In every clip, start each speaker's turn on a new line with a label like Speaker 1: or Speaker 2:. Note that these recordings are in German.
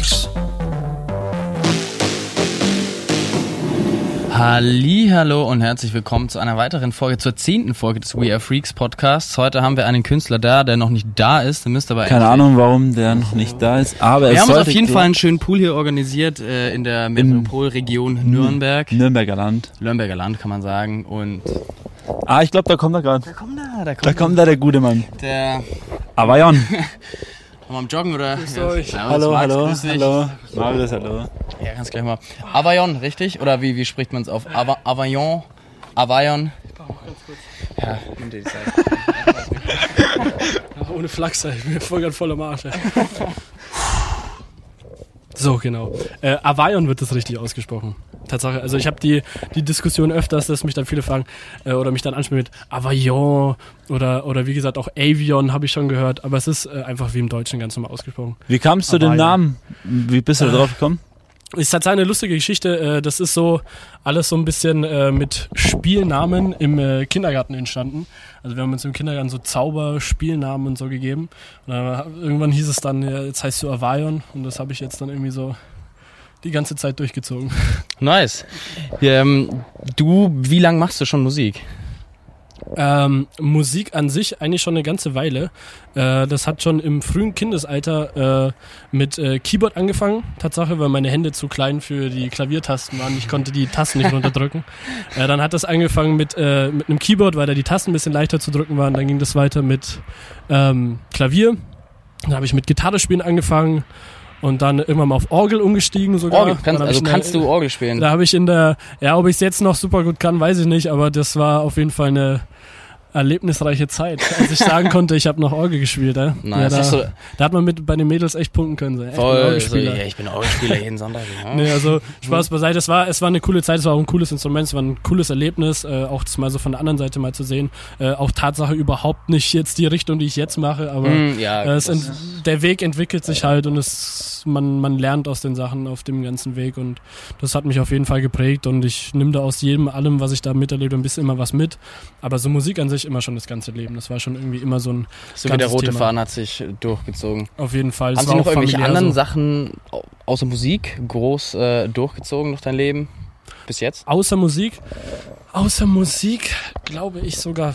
Speaker 1: Freaks.
Speaker 2: Hallo und herzlich willkommen zu einer weiteren Folge, zur zehnten Folge des We Are Freaks Podcasts. Heute haben wir einen Künstler da, der noch nicht da ist. Der müsste aber
Speaker 3: Keine Ahnung, warum der noch nicht da ist, aber
Speaker 2: Wir haben uns auf jeden Fall einen schönen Pool hier organisiert äh, in der Metropolregion Nürnberg.
Speaker 3: Nürnberger Land.
Speaker 2: Nürnberger Land kann man sagen. Und
Speaker 3: Ah, ich glaube, da kommt er gerade.
Speaker 2: da kommt da, da kommt,
Speaker 3: Da kommt da der gute Mann.
Speaker 2: der.
Speaker 3: Aber
Speaker 2: Wir am Joggen oder? Ja,
Speaker 4: euch.
Speaker 2: Ja,
Speaker 3: Hallo,
Speaker 2: Max,
Speaker 3: hallo,
Speaker 2: grüß dich.
Speaker 3: hallo. Marvelous, hallo.
Speaker 2: Ja, ganz gleich mal. Avaion, richtig? Oder wie, wie spricht man es auf? Ava Avaion? Avaion? Ja, nimm dir die Zeit.
Speaker 4: Ohne Flachs, ich bin voll ganz voll am Arsch. So, genau. Äh, Avaion wird das richtig ausgesprochen. Tatsache. Also ich habe die, die Diskussion öfters, dass mich dann viele fragen äh, oder mich dann ansprechen mit Avaion oder, oder wie gesagt auch Avion habe ich schon gehört, aber es ist äh, einfach wie im Deutschen ganz normal ausgesprochen.
Speaker 3: Wie kamst du
Speaker 4: Aber ja.
Speaker 3: Namen? Wie bist du da drauf gekommen?
Speaker 4: Ist tatsächlich eine lustige Geschichte. Äh, das ist so alles so ein bisschen äh, mit Spielnamen im äh, Kindergarten entstanden. Also wir haben uns im Kindergarten so Zauberspielnamen und so gegeben. Und dann, irgendwann hieß es dann, jetzt heißt du Avaion und das habe ich jetzt dann irgendwie so die ganze Zeit durchgezogen.
Speaker 2: Nice. Ähm, du, wie lange machst du schon Musik?
Speaker 4: Ähm, Musik an sich eigentlich schon eine ganze Weile. Äh, das hat schon im frühen Kindesalter äh, mit äh, Keyboard angefangen. Tatsache, weil meine Hände zu klein für die Klaviertasten waren. Ich konnte die Tasten nicht runterdrücken. Äh, dann hat das angefangen mit, äh, mit einem Keyboard, weil da die Tasten ein bisschen leichter zu drücken waren. Dann ging das weiter mit ähm, Klavier. Dann habe ich mit Gitarre spielen angefangen und dann irgendwann mal auf Orgel umgestiegen sogar.
Speaker 2: Orgel, kannst, also
Speaker 4: eine-
Speaker 2: kannst du Orgel spielen?
Speaker 4: da habe ich in der, ja, ob ich es jetzt noch super gut kann, weiß ich nicht, aber das war auf jeden Fall eine erlebnisreiche Zeit, als ich sagen konnte, ich habe noch Orgel gespielt. Ja,
Speaker 2: Nice.
Speaker 4: ja, da,
Speaker 2: du-
Speaker 4: da hat man mit bei den Mädels echt punkten können. So. Echt,
Speaker 2: Voll, so,
Speaker 4: Orgelspieler.
Speaker 2: ja, ich bin Orgelspieler jeden Sonntag. Ja.
Speaker 4: Nee, also Spaß beiseite. Es war, es war eine coole Zeit, es war auch ein cooles Instrument, es war ein cooles Erlebnis, äh, auch das mal so von der anderen Seite mal zu sehen. Äh, auch Tatsache überhaupt nicht jetzt die Richtung, die ich jetzt mache, aber
Speaker 2: Hm, ja,
Speaker 4: äh, ent, der Weg entwickelt sich halt und es, man, man lernt aus den Sachen auf dem ganzen Weg und das hat mich auf jeden Fall geprägt und ich nehme da aus jedem, allem, was ich da miterlebe, ein bisschen immer was mit. Aber so Musik an sich immer schon das ganze Leben. Das war schon irgendwie immer so ein,
Speaker 2: so wie der rote
Speaker 4: Thema.
Speaker 2: Faden hat sich durchgezogen.
Speaker 4: auf jeden Fall.
Speaker 2: Haben Sie noch irgendwelche anderen
Speaker 4: so.
Speaker 2: Sachen au- außer Musik groß äh, durchgezogen durch dein Leben? Bis jetzt?
Speaker 4: Außer Musik, außer Musik glaube ich sogar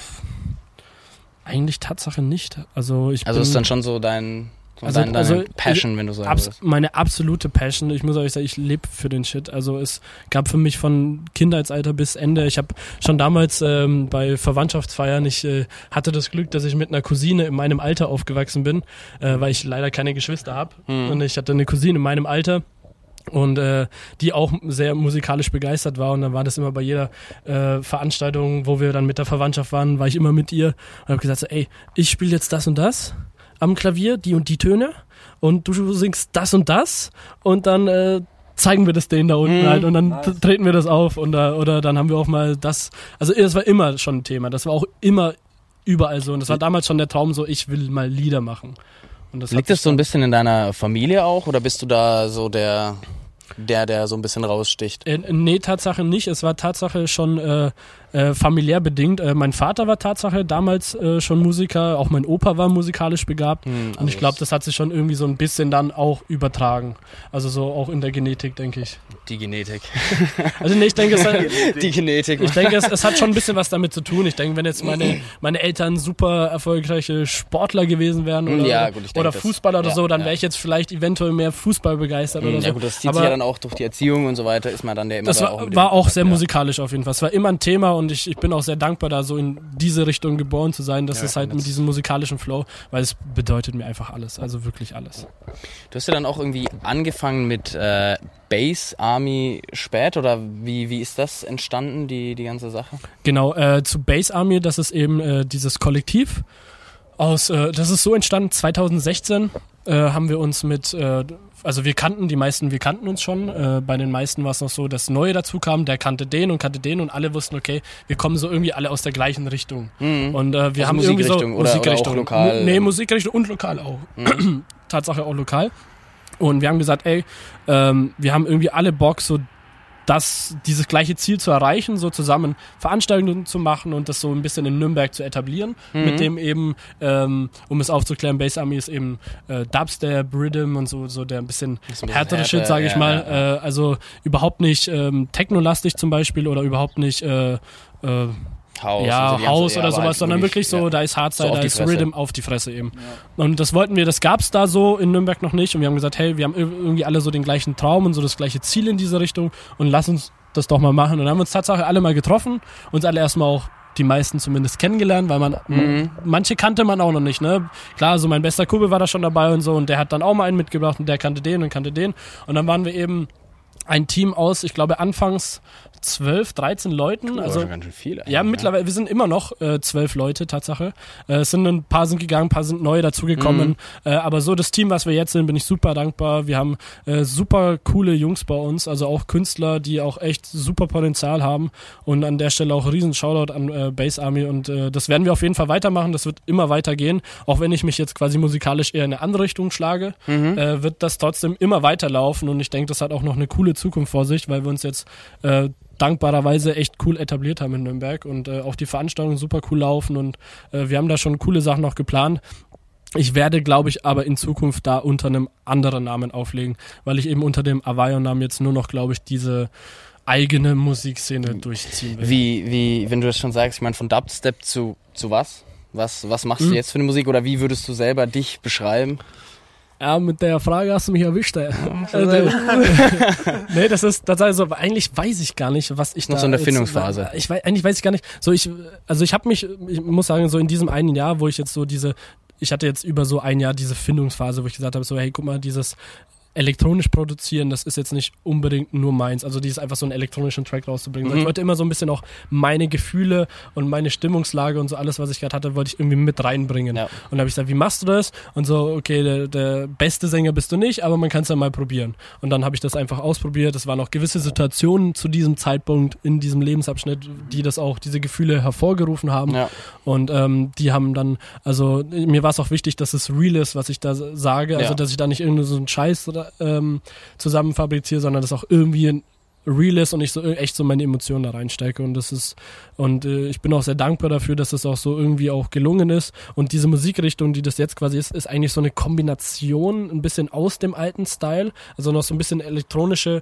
Speaker 4: eigentlich Tatsache nicht. Also ich
Speaker 2: Also ist dann schon so dein,
Speaker 4: Also-
Speaker 2: dein, deine
Speaker 4: also,
Speaker 2: Passion, wenn du sagen
Speaker 4: Abs
Speaker 2: würdest.
Speaker 4: meine absolute Passion. Ich muss euch sagen, ich lebe für den Shit. Also es gab für mich von Kindheitsalter bis Ende. Ich habe schon damals ähm, bei Verwandtschaftsfeiern, ich äh, hatte das Glück, dass ich mit einer Cousine in meinem Alter aufgewachsen bin, äh, weil ich leider keine Geschwister habe.
Speaker 2: Mhm.
Speaker 4: Und ich hatte eine Cousine in meinem Alter. Und äh, die auch sehr musikalisch begeistert war. Und dann war das immer bei jeder äh, Veranstaltung, wo wir dann mit der Verwandtschaft waren, war ich immer mit ihr und habe gesagt, so, ey, ich spiele jetzt das und das am Klavier, die und die Töne. Und du singst das und das. Und dann äh, zeigen wir das denen da unten
Speaker 2: Mhm.
Speaker 4: halt. Und dann t- treten wir das auf. Und da, oder dann haben wir auch mal das, also das war immer schon ein Thema, das war auch immer überall so. Und das war damals schon der Traum so, ich will mal Lieder machen. Und das
Speaker 2: Liegt das so ein bisschen in deiner Familie auch? Oder bist du da so der, der, der so ein bisschen raussticht?
Speaker 4: Äh, nee, Tatsache nicht. Es war Tatsache schon äh, äh, familiär bedingt. Äh, mein Vater war Tatsache damals äh, schon Musiker, auch mein Opa war musikalisch begabt.
Speaker 2: Hm,
Speaker 4: Und ich glaube, das hat sich schon irgendwie so ein bisschen dann auch übertragen. Also so auch in der Genetik, denke ich.
Speaker 2: Die Genetik.
Speaker 4: Also nee, ich denke, es hat,
Speaker 2: Die Genetik.
Speaker 4: ich denke, es, es hat schon ein bisschen was damit zu tun. Ich denke, wenn jetzt meine, meine Eltern super erfolgreiche Sportler gewesen wären oder,
Speaker 2: Ja, gut, ich denke,
Speaker 4: oder
Speaker 2: das-
Speaker 4: Fußballer oder so, dann
Speaker 2: ja.
Speaker 4: wäre ich jetzt vielleicht eventuell mehr Fußball begeistert oder so.
Speaker 2: Hm, ja gut, das zieht
Speaker 4: Aber
Speaker 2: sich ja dann auch durch die Erziehung und so weiter, ist man dann der immer
Speaker 4: das
Speaker 2: da
Speaker 4: war,
Speaker 2: auch
Speaker 4: war auch sehr
Speaker 2: ja.
Speaker 4: musikalisch auf jeden Fall. Es war immer ein Thema und ich, ich bin auch sehr dankbar, da so in diese Richtung geboren zu sein. Das
Speaker 2: Ja,
Speaker 4: ist halt mit diesem musikalischen Flow, weil es bedeutet mir einfach alles. Also wirklich alles.
Speaker 2: Du hast ja dann auch irgendwie angefangen mit äh, Bass Army spät oder wie, wie ist das entstanden, die, die ganze Sache?
Speaker 4: Genau, äh, zu Base Army, das ist eben äh, dieses Kollektiv aus, äh, das ist so entstanden, 2016 äh, haben wir uns mit, äh, also wir kannten, die meisten, wir kannten uns schon, äh, bei den meisten war es noch so, dass Neue dazu kam, der kannte den und kannte den und alle wussten, okay, wir kommen so irgendwie alle aus der gleichen Richtung. Und äh, wir
Speaker 2: Also
Speaker 4: haben irgendwie so
Speaker 2: Musikrichtung oder- oder auch lokal?
Speaker 4: Mu- Nee, Musikrichtung und lokal auch. Tatsache auch lokal. Und wir haben gesagt, ey, ähm, wir haben irgendwie alle Bock, so das, dieses gleiche Ziel zu erreichen, so zusammen Veranstaltungen zu machen und das so ein bisschen in Nürnberg zu etablieren,
Speaker 2: Mhm.
Speaker 4: mit dem eben, ähm, um es aufzuklären, Bass Army ist eben äh, Dubstep, Rhythm und so, so der ein bisschen
Speaker 2: ein bisschen
Speaker 4: härtere
Speaker 2: härter,
Speaker 4: Shit, sage ich
Speaker 2: ja,
Speaker 4: mal.
Speaker 2: ja.
Speaker 4: Äh, also überhaupt nicht ähm, technolastig zum Beispiel oder überhaupt nicht äh, äh,
Speaker 2: Haus,
Speaker 4: ja,
Speaker 2: und so, die
Speaker 4: Haus
Speaker 2: ganze-
Speaker 4: oder sowas,
Speaker 2: halt
Speaker 4: sondern wirklich so,
Speaker 2: ja.
Speaker 4: da ist Hardstyle,
Speaker 2: So
Speaker 4: da ist
Speaker 2: Fresse.
Speaker 4: Rhythm auf die Fresse eben. Und das wollten wir, das gab's da so in Nürnberg noch nicht und wir haben gesagt, hey, wir haben ir- irgendwie alle so den gleichen Traum und so das gleiche Ziel in diese Richtung und lass uns das doch mal machen. Und dann haben wir uns tatsächlich alle mal getroffen, uns alle erstmal auch die meisten zumindest kennengelernt, weil man
Speaker 2: Mhm.
Speaker 4: manche kannte man auch noch nicht, ne? Klar, so mein bester Kumpel war da schon dabei und so und der hat dann auch mal einen mitgebracht und der kannte den und kannte den und dann waren wir eben ein Team aus, ich glaube anfangs 12, 13 Leuten,
Speaker 2: Also
Speaker 4: also
Speaker 2: ganz schön viel.
Speaker 4: ja, mittlerweile, wir sind immer noch äh, zwölf Leute, Tatsache. Äh, es sind ein paar sind gegangen, ein paar sind neu dazugekommen.
Speaker 2: Mhm.
Speaker 4: Äh, aber so das Team, was wir jetzt sind, bin ich super dankbar. Wir haben äh, super coole Jungs bei uns, also auch Künstler, die auch echt super Potenzial haben. Und an der Stelle auch riesen Shoutout an äh, Base Army. Und äh, das werden wir auf jeden Fall weitermachen. Das wird immer weitergehen. Auch wenn ich mich jetzt quasi musikalisch eher in eine andere Richtung schlage,
Speaker 2: Mhm.
Speaker 4: äh, wird das trotzdem immer weiterlaufen. Und ich denke, das hat auch noch eine coole Zukunft vor sich, weil wir uns jetzt äh, dankbarerweise echt cool etabliert haben in Nürnberg und äh, auch die Veranstaltungen super cool laufen und äh, wir haben da schon coole Sachen noch geplant. Ich werde, glaube ich, aber in Zukunft da unter einem anderen Namen auflegen, weil ich eben unter dem Avayon-Namen jetzt nur noch, glaube ich, diese eigene Musikszene durchziehen will.
Speaker 2: Wie, wie, wenn du das schon sagst, ich meine, von Dubstep zu, zu was? Was, was machst
Speaker 4: Mhm.
Speaker 2: du jetzt für eine Musik oder wie würdest du selber dich beschreiben?
Speaker 4: Ja, mit der Frage hast du mich erwischt, ey. Also, nee, das ist das also eigentlich weiß ich gar nicht, was ich
Speaker 2: Noch
Speaker 4: da
Speaker 2: so in der
Speaker 4: jetzt-
Speaker 2: Findungsphase.
Speaker 4: Ich weiß eigentlich weiß ich gar nicht. So ich also ich habe mich ich muss sagen so in diesem einen Jahr, wo ich jetzt so diese ich hatte jetzt über so ein Jahr diese Findungsphase, wo ich gesagt habe so hey, guck mal, dieses elektronisch produzieren, das ist jetzt nicht unbedingt nur meins. Also dieses einfach so einen elektronischen Track rauszubringen.
Speaker 2: Mhm.
Speaker 4: Ich wollte immer so ein bisschen auch meine Gefühle und meine Stimmungslage und so alles, was ich gerade hatte, wollte ich irgendwie mit reinbringen.
Speaker 2: Ja.
Speaker 4: Und dann habe ich gesagt, wie machst du das? Und so, okay, der, der beste Sänger bist du nicht, aber man kann es ja mal probieren. Und dann habe ich das einfach ausprobiert. Es waren auch gewisse Situationen zu diesem Zeitpunkt in diesem Lebensabschnitt, die das auch, diese Gefühle hervorgerufen haben.
Speaker 2: Ja.
Speaker 4: Und ähm, die haben dann, also mir war es auch wichtig, dass es real ist, was ich da sage. Also
Speaker 2: Ja.
Speaker 4: dass ich da nicht irgendwie so einen Scheiß oder, ähm, zusammen fabriziere, sondern dass auch irgendwie ein real ist und ich so äh, echt so meine Emotionen da reinstecke. Und das ist und äh, ich bin auch sehr dankbar dafür, dass das auch so irgendwie auch gelungen ist. Und diese Musikrichtung, die das jetzt quasi ist, ist eigentlich so eine Kombination ein bisschen aus dem alten Style, also noch so ein bisschen elektronische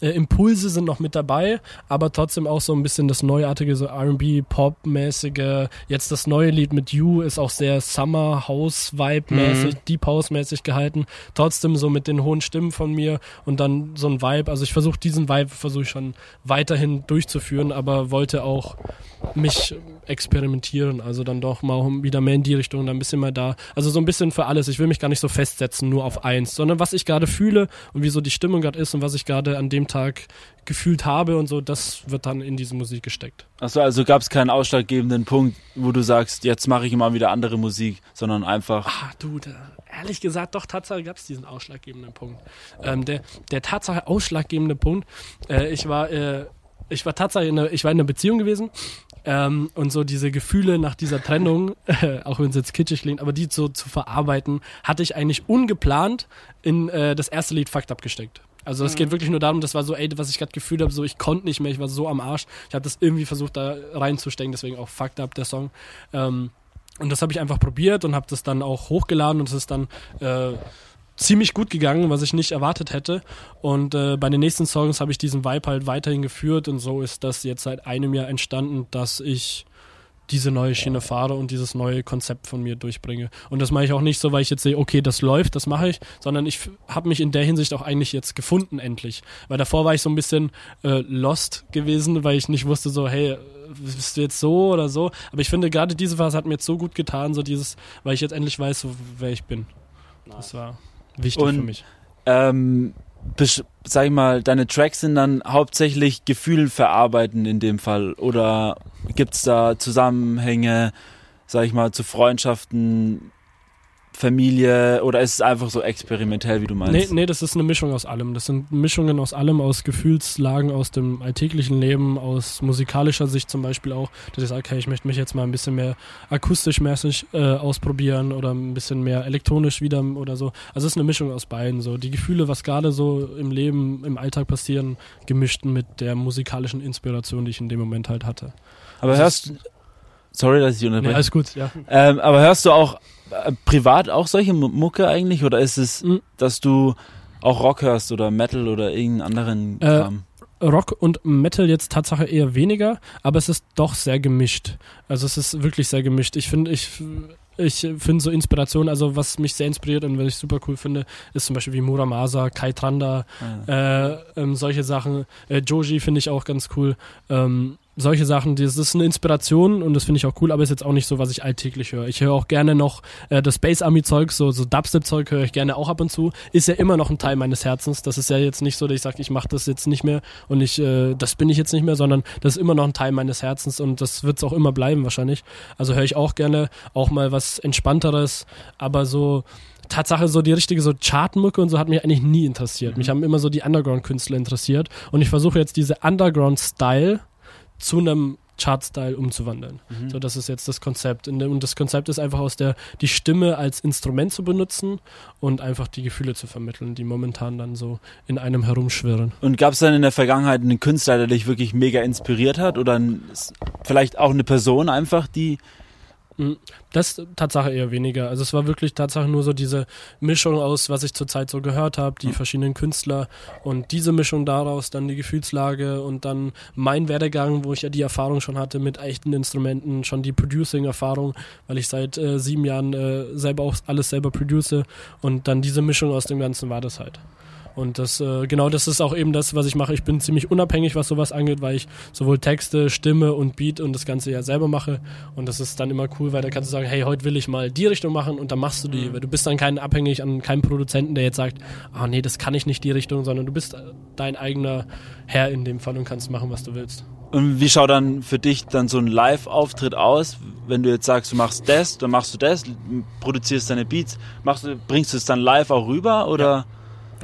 Speaker 4: äh, Impulse sind noch mit dabei, aber trotzdem auch so ein bisschen das neuartige, so R&B, Pop-mäßige. Jetzt das neue Lied mit You ist auch sehr Summer House Vibe mäßig,
Speaker 2: Mhm.
Speaker 4: Deep House mäßig gehalten. Trotzdem so mit den hohen Stimmen von mir und dann so ein Vibe. Also ich versuche diesen Vibe versuche ich schon weiterhin durchzuführen, aber wollte auch mich experimentieren, also dann doch mal wieder mehr in die Richtung, dann ein bisschen mal da. Also so ein bisschen für alles. Ich will mich gar nicht so festsetzen, nur auf eins, sondern was ich gerade fühle und wie so die Stimmung gerade ist und was ich gerade an dem Tag gefühlt habe und so, das wird dann in diese Musik gesteckt.
Speaker 3: Achso, also gab es keinen ausschlaggebenden Punkt, wo du sagst, jetzt mache ich mal wieder andere Musik, sondern einfach.
Speaker 4: Ah, du, da, ehrlich gesagt, doch, Tatsache gab es diesen ausschlaggebenden Punkt. Ähm, der, der Tatsache ausschlaggebende Punkt, äh, ich war, äh, ich war tatsächlich in einer, ich war in einer Beziehung gewesen ähm, und so diese Gefühle nach dieser Trennung, äh, auch wenn es jetzt kitschig klingt, aber die so zu verarbeiten, hatte ich eigentlich ungeplant in äh, das erste Lied Fucked Up gesteckt. Also es geht wirklich nur darum, das war so, ey, was ich gerade gefühlt habe, so ich konnte nicht mehr, ich war so am Arsch. Ich habe das irgendwie versucht da reinzustecken, deswegen auch Fucked Up der Song. Ähm, und das habe ich einfach probiert und habe das dann auch hochgeladen und es ist dann äh, ziemlich gut gegangen, was ich nicht erwartet hätte. Und äh, bei den nächsten Songs habe ich diesen Vibe halt weiterhin geführt und so ist das jetzt seit einem Jahr entstanden, dass ich diese neue Schiene fahre und dieses neue Konzept von mir durchbringe. Und das mache ich auch nicht so, weil ich jetzt sehe, okay, das läuft, das mache ich, sondern ich habe mich in der Hinsicht auch eigentlich jetzt gefunden endlich. Weil davor war ich so ein bisschen äh, lost gewesen, weil ich nicht wusste so, hey, bist du jetzt so oder so. Aber ich finde, gerade diese Phase hat mir jetzt so gut getan, so dieses, weil ich jetzt endlich weiß, so, wer ich bin. Das war wichtig
Speaker 3: Und-
Speaker 4: für mich.
Speaker 3: Ähm, sag ich mal, deine Tracks sind dann hauptsächlich Gefühl verarbeiten in dem Fall? Oder gibt's da Zusammenhänge, sag ich mal, zu Freundschaften, Familie oder ist es einfach so experimentell, wie du meinst?
Speaker 4: Nee, nee, das ist eine Mischung aus allem. Das sind Mischungen aus allem, aus Gefühlslagen, aus dem alltäglichen Leben, aus musikalischer Sicht zum Beispiel auch, dass ich sage, okay, ich möchte mich jetzt mal ein bisschen mehr akustisch mäßig äh, ausprobieren oder ein bisschen mehr elektronisch wieder oder so. Also es ist eine Mischung aus beiden. So die Gefühle, was gerade so im Leben, im Alltag passieren, gemischt mit der musikalischen Inspiration, die ich in dem Moment halt hatte.
Speaker 3: Aber
Speaker 4: Das
Speaker 3: hörst sorry, dass ich
Speaker 4: Nee,
Speaker 3: unterbreche.
Speaker 4: alles gut, ja.
Speaker 3: ähm, aber hörst du auch privat auch solche Mu- Mucke eigentlich oder ist es,
Speaker 4: Mhm.
Speaker 3: dass du auch Rock hörst oder Metal oder irgendeinen anderen
Speaker 4: Äh,
Speaker 3: Kram?
Speaker 4: Rock und Metal jetzt Tatsache eher weniger, aber es ist doch sehr gemischt. Also es ist wirklich sehr gemischt. Ich finde, ich, ich finde so Inspiration, also was mich sehr inspiriert und was ich super cool finde, ist zum Beispiel wie Muramasa, Kai Tranda,
Speaker 3: Ah.
Speaker 4: äh, ähm, solche Sachen. Äh, Joji finde ich auch ganz cool. Ähm, solche Sachen, das ist eine Inspiration und das finde ich auch cool, aber ist jetzt auch nicht so, was ich alltäglich höre. Ich höre auch gerne noch äh, das Space Army Zeug, so, so Dubstep Zeug höre ich gerne auch ab und zu. Ist ja immer noch ein Teil meines Herzens. Das ist ja jetzt nicht so, dass ich sage, ich mache das jetzt nicht mehr und ich, äh, das bin ich jetzt nicht mehr, sondern das ist immer noch ein Teil meines Herzens und das wird es auch immer bleiben wahrscheinlich. Also höre ich auch gerne auch mal was entspannteres, aber so Tatsache, so die richtige so Chartmucke und so hat mich eigentlich nie interessiert. Mich haben immer so die Underground-Künstler interessiert und ich versuche jetzt diese Underground-Style zu einem Chart-Style umzuwandeln.
Speaker 3: Mhm.
Speaker 4: So, das ist jetzt das Konzept. Und das Konzept ist einfach aus der, die Stimme als Instrument zu benutzen und einfach die Gefühle zu vermitteln, die momentan dann so in einem herumschwirren.
Speaker 3: Und gab es dann in der Vergangenheit einen Künstler, der dich wirklich mega inspiriert hat oder ein, vielleicht auch eine Person einfach, die
Speaker 4: Das Tatsache eher weniger. Also es war wirklich Tatsache nur so diese Mischung aus, was ich zurzeit so gehört habe, die verschiedenen Künstler und diese Mischung daraus, dann die Gefühlslage und dann mein Werdegang, wo ich ja die Erfahrung schon hatte mit echten Instrumenten, schon die Producing-Erfahrung, weil ich seit äh, sieben Jahren äh, selber auch alles selber produce und dann diese Mischung aus dem Ganzen war das halt. Und das, äh, genau das ist auch eben das, was ich mache. Ich bin ziemlich unabhängig, was sowas angeht, weil ich sowohl Texte, Stimme und Beat und das Ganze ja selber mache. Und das ist dann immer cool, weil da kannst du sagen, hey, heute will ich mal die Richtung machen und dann machst du die. Weil du bist dann kein abhängig an keinem Produzenten, der jetzt sagt, ah nee, das kann ich nicht die Richtung, sondern du bist dein eigener Herr in dem Fall und kannst machen, was du willst.
Speaker 3: Und wie schaut dann für dich dann so ein Live-Auftritt aus, wenn du jetzt sagst, du machst das, dann machst du das, produzierst deine Beats, machst du, bringst du es dann live auch rüber oder?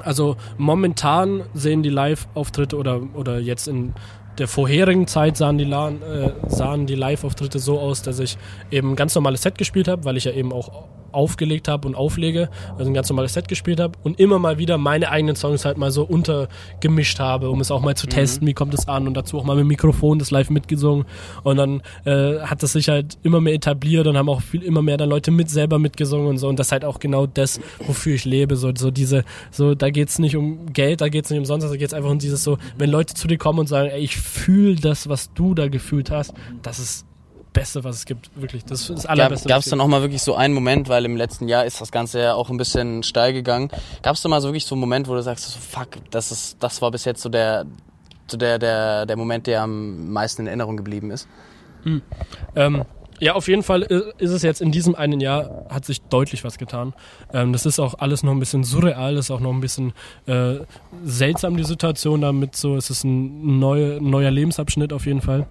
Speaker 4: Also momentan sehen die Live-Auftritte oder, oder jetzt in der vorherigen Zeit sahen die, äh, die Live-Auftritte so aus, dass ich eben ein ganz normales Set gespielt habe, weil ich ja eben auch aufgelegt habe und auflege, also ein ganz normales Set gespielt habe und immer mal wieder meine eigenen Songs halt mal so untergemischt habe, um es auch mal zu testen, wie kommt es an und dazu auch mal mit Mikrofon das live mitgesungen. Und dann äh, hat das sich halt immer mehr etabliert und haben auch viel immer mehr dann Leute mit selber mitgesungen und so. Und das ist halt auch genau das, wofür ich lebe, so, so diese, so da geht's nicht um Geld, da geht's nicht um sonst, da geht's einfach um dieses so, wenn Leute zu dir kommen und sagen, ey, ich fühle das, was du da gefühlt hast, das ist Beste, was es gibt, wirklich. Das ist das Allerbeste.
Speaker 2: Gab es dann auch mal wirklich so einen Moment, weil im letzten Jahr ist das Ganze ja auch ein bisschen steil gegangen. Gab es da mal so wirklich so einen Moment, wo du sagst, so, fuck, das ist, das war bis jetzt so der, so der, der, der Moment, der am meisten in Erinnerung geblieben ist?
Speaker 4: Ähm, ja, auf jeden Fall ist es jetzt in diesem einen Jahr, hat sich deutlich was getan. Ähm, das ist auch alles noch ein bisschen surreal, das ist auch noch ein bisschen äh, seltsam, die Situation damit so. Es ist ein neue, neuer Lebensabschnitt auf jeden Fall.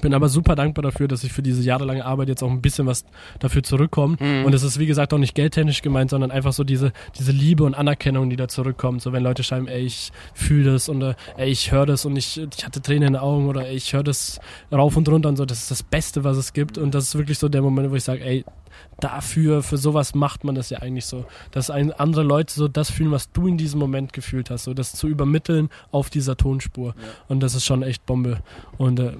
Speaker 4: Bin aber super dankbar dafür, dass ich für diese jahrelange Arbeit jetzt auch ein bisschen was dafür zurückkomme. Und es ist, wie gesagt, auch nicht geldtechnisch gemeint, sondern einfach so diese, diese Liebe und Anerkennung, die da zurückkommt. So wenn Leute schreiben, ey, ich fühle das und äh, ey, ich höre das und ich, ich hatte Tränen in den Augen oder ey, ich höre das rauf und runter und so. Das ist das Beste, was es gibt. Und das ist wirklich so der Moment, wo ich sage, ey, dafür, für sowas macht man das ja eigentlich so. Dass ein, andere Leute so das fühlen, was du in diesem Moment gefühlt hast. So das zu übermitteln auf dieser Tonspur. Und das ist schon echt Bombe. Und äh,